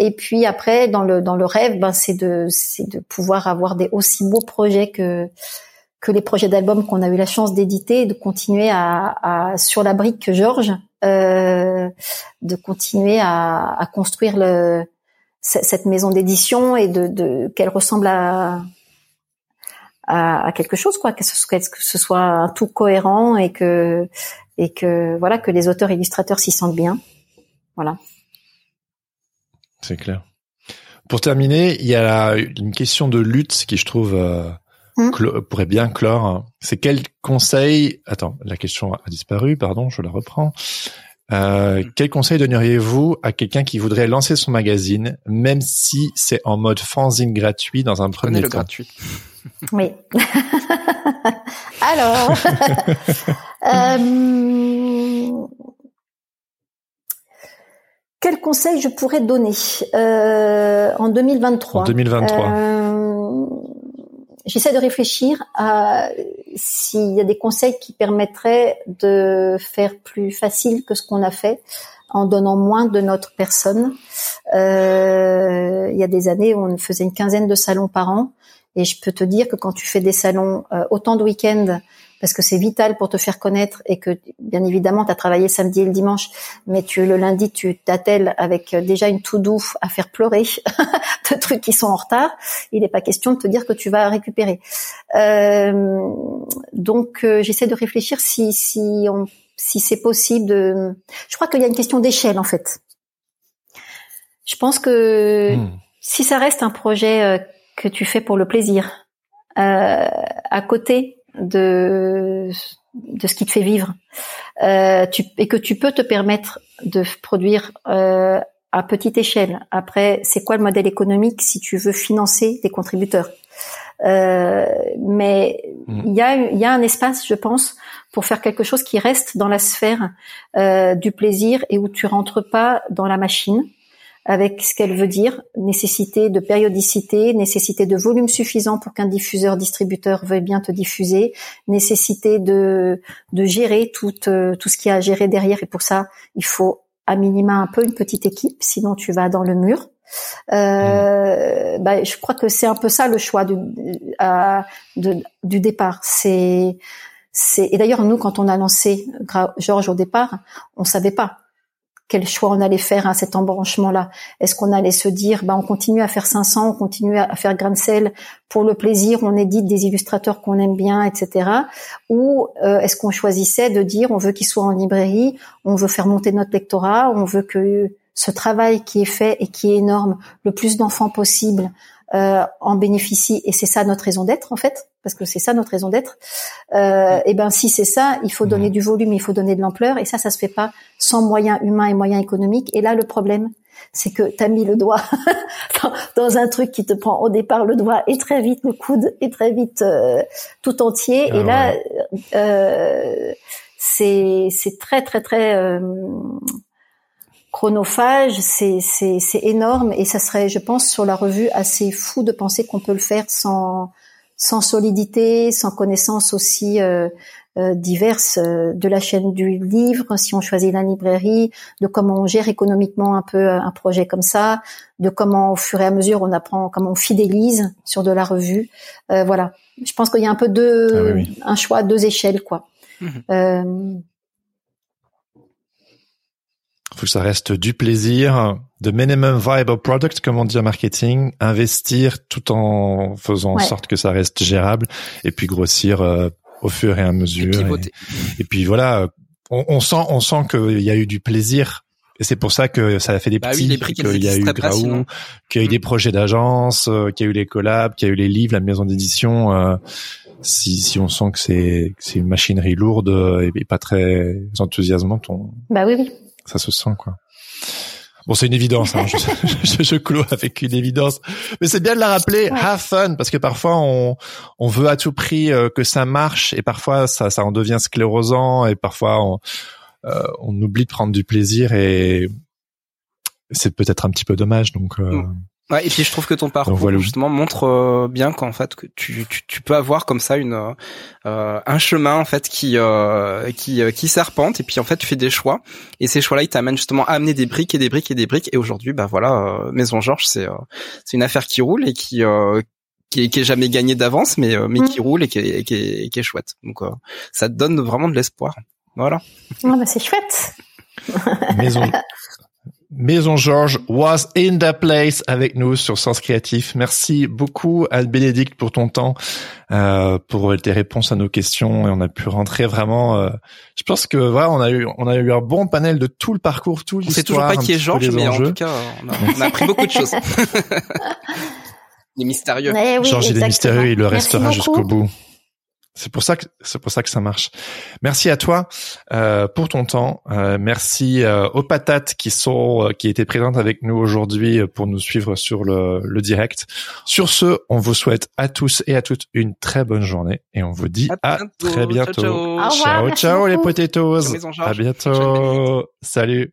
Et puis après, dans le dans le rêve, ben c'est de c'est de pouvoir avoir des aussi beaux projets que que les projets d'albums qu'on a eu la chance d'éditer, de continuer à, à sur la brique que Georges, euh, de continuer à, à construire le cette maison d'édition et de, de qu'elle ressemble à, à, à quelque chose quoi, que ce, que ce soit un tout cohérent et que et que voilà que les auteurs illustrateurs s'y sentent bien, voilà. C'est clair. Pour terminer, il y a une question de lutte qui je trouve euh, hum. pourrait bien clore. C'est quel conseil Attends, la question a disparu. Pardon, je la reprends. Euh, quel conseil donneriez-vous à quelqu'un qui voudrait lancer son magazine, même si c'est en mode fanzine gratuit dans un premier temps? gratuit. Oui. Alors, euh, quel conseil je pourrais donner euh, en 2023 En 2023. Euh, J'essaie de réfléchir à s'il y a des conseils qui permettraient de faire plus facile que ce qu'on a fait en donnant moins de notre personne. Euh, il y a des années, on faisait une quinzaine de salons par an. Et je peux te dire que quand tu fais des salons euh, autant de week-ends parce que c'est vital pour te faire connaître et que bien évidemment tu as travaillé samedi et le dimanche, mais tu le lundi tu t'attelles avec euh, déjà une tout doux à faire pleurer de trucs qui sont en retard. Il n'est pas question de te dire que tu vas récupérer. Euh, donc euh, j'essaie de réfléchir si si on si c'est possible de. Je crois qu'il y a une question d'échelle en fait. Je pense que hmm. si ça reste un projet euh, que tu fais pour le plaisir, à côté de de ce qui te fait vivre euh, tu, et que tu peux te permettre de produire euh, à petite échelle. Après, c'est quoi le modèle économique si tu veux financer des contributeurs? Euh, Mais mmh. il y a il y a un espace, je pense, pour faire quelque chose qui reste dans la sphère euh, du plaisir et où tu rentres pas dans la machine avec ce qu'elle veut dire, nécessité de périodicité, nécessité de volume suffisant pour qu'un diffuseur distributeur veuille bien te diffuser, nécessité de de gérer tout euh, tout ce qu'il y a à gérer derrière et pour ça, il faut à minima un peu une petite équipe, sinon tu vas dans le mur. Euh, bah, je crois que c'est un peu ça le choix du, du départ. C'est c'est et d'ailleurs nous quand on a lancé Georges au départ, on savait pas quel choix on allait faire à cet embranchement-là. Est-ce qu'on allait se dire, bah, on continue à faire 500, on continue à faire grain de pour le plaisir, on édite des illustrateurs qu'on aime bien, etc. Ou euh, est-ce qu'on choisissait de dire, on veut qu'ils soient en librairie, on veut faire monter notre lectorat, on veut que ce travail qui est fait et qui est énorme, le plus d'enfants possible, euh, en bénéficient et c'est ça notre raison d'être en fait parce que c'est ça notre raison d'être euh, et ben si c'est ça il faut donner mmh. du volume il faut donner de l'ampleur et ça ça se fait pas sans moyens humains et moyens économiques. Et là le problème c'est que tu as mis le doigt dans, un truc qui te prend au départ le doigt et très vite le coude et très vite euh, tout entier. Et ah là euh, c'est c'est très très très euh, chronophage, c'est c'est énorme et ça serait, je pense, sur la revue assez fou de penser qu'on peut le faire sans sans solidité, sans connaissance aussi euh, euh, diverses euh, de la chaîne du livre, si on choisit la librairie, de comment on gère économiquement un peu un projet comme ça, de comment au fur et à mesure on apprend, comment on fidélise sur de la revue. voilà, je pense qu'il y a un peu deux, ah un choix à deux échelles, quoi. Mmh faut que ça reste du plaisir, de minimum viable product, comme on dit en marketing, investir tout en faisant en sorte que ça reste gérable, et puis grossir euh, au fur et à mesure. Et, puis voilà, on, sent, on sent qu'il y a eu du plaisir. Et c'est pour ça que ça a fait des bah petits, qu'il y a eu Graou, qu'il y a eu des projets d'agence, euh, qu'il y a eu les collabs, qu'il y a eu les livres, la maison d'édition. Euh, si, si on sent que c'est c'est une machinerie lourde et, pas très enthousiasmante, on. Bah oui, oui ça se sent quoi. Bon, c'est une évidence. Hein. je, je, clôt avec une évidence, mais c'est bien de la rappeler. Have fun, parce que parfois on on veut à tout prix euh, que ça marche, et parfois ça ça en devient sclérosant, et parfois on euh, on oublie de prendre du plaisir, et c'est peut-être un petit peu dommage. Donc euh, mm. Ouais, et puis je trouve que ton parcours justement montre euh, bien qu'en fait que tu, tu, tu, peux avoir comme ça une euh, un chemin en fait qui euh, qui euh, qui serpente. Et puis en fait tu fais des choix. Et ces choix-là ils t'amènent justement à amener des briques et des briques et des briques. Et aujourd'hui bah voilà Maison Georges c'est c'est une affaire qui roule et qui qui est, qui est jamais gagnée d'avance mais mais qui mm. roule et qui est, qui est, qui est chouette. Donc ça te donne vraiment de l'espoir. Voilà. Ah bah c'est chouette. Maison Maison Georges was in the place avec nous sur Sens Créatif. Merci beaucoup Al Bénédicte pour ton temps, euh, pour tes réponses à nos questions et on a pu rentrer vraiment. Euh, je pense que voilà, on a eu on a eu un bon panel de tout le parcours, tout l'histoire. On sait toujours pas qui est Georges, mais en tout cas, on a, appris beaucoup de choses. il est mystérieux. Georges il est mystérieux, il le restera jusqu'au bout. C'est pour ça que c'est pour ça que ça marche. Merci à toi euh, pour ton temps. Euh, merci euh, aux patates qui sont euh, qui étaient présentes avec nous aujourd'hui pour nous suivre sur le, le, direct. Sur ce, on vous souhaite à tous et à toutes une très bonne journée et on vous dit à, très bientôt. Ciao ciao, ciao, les potatoes. À bientôt. Salut.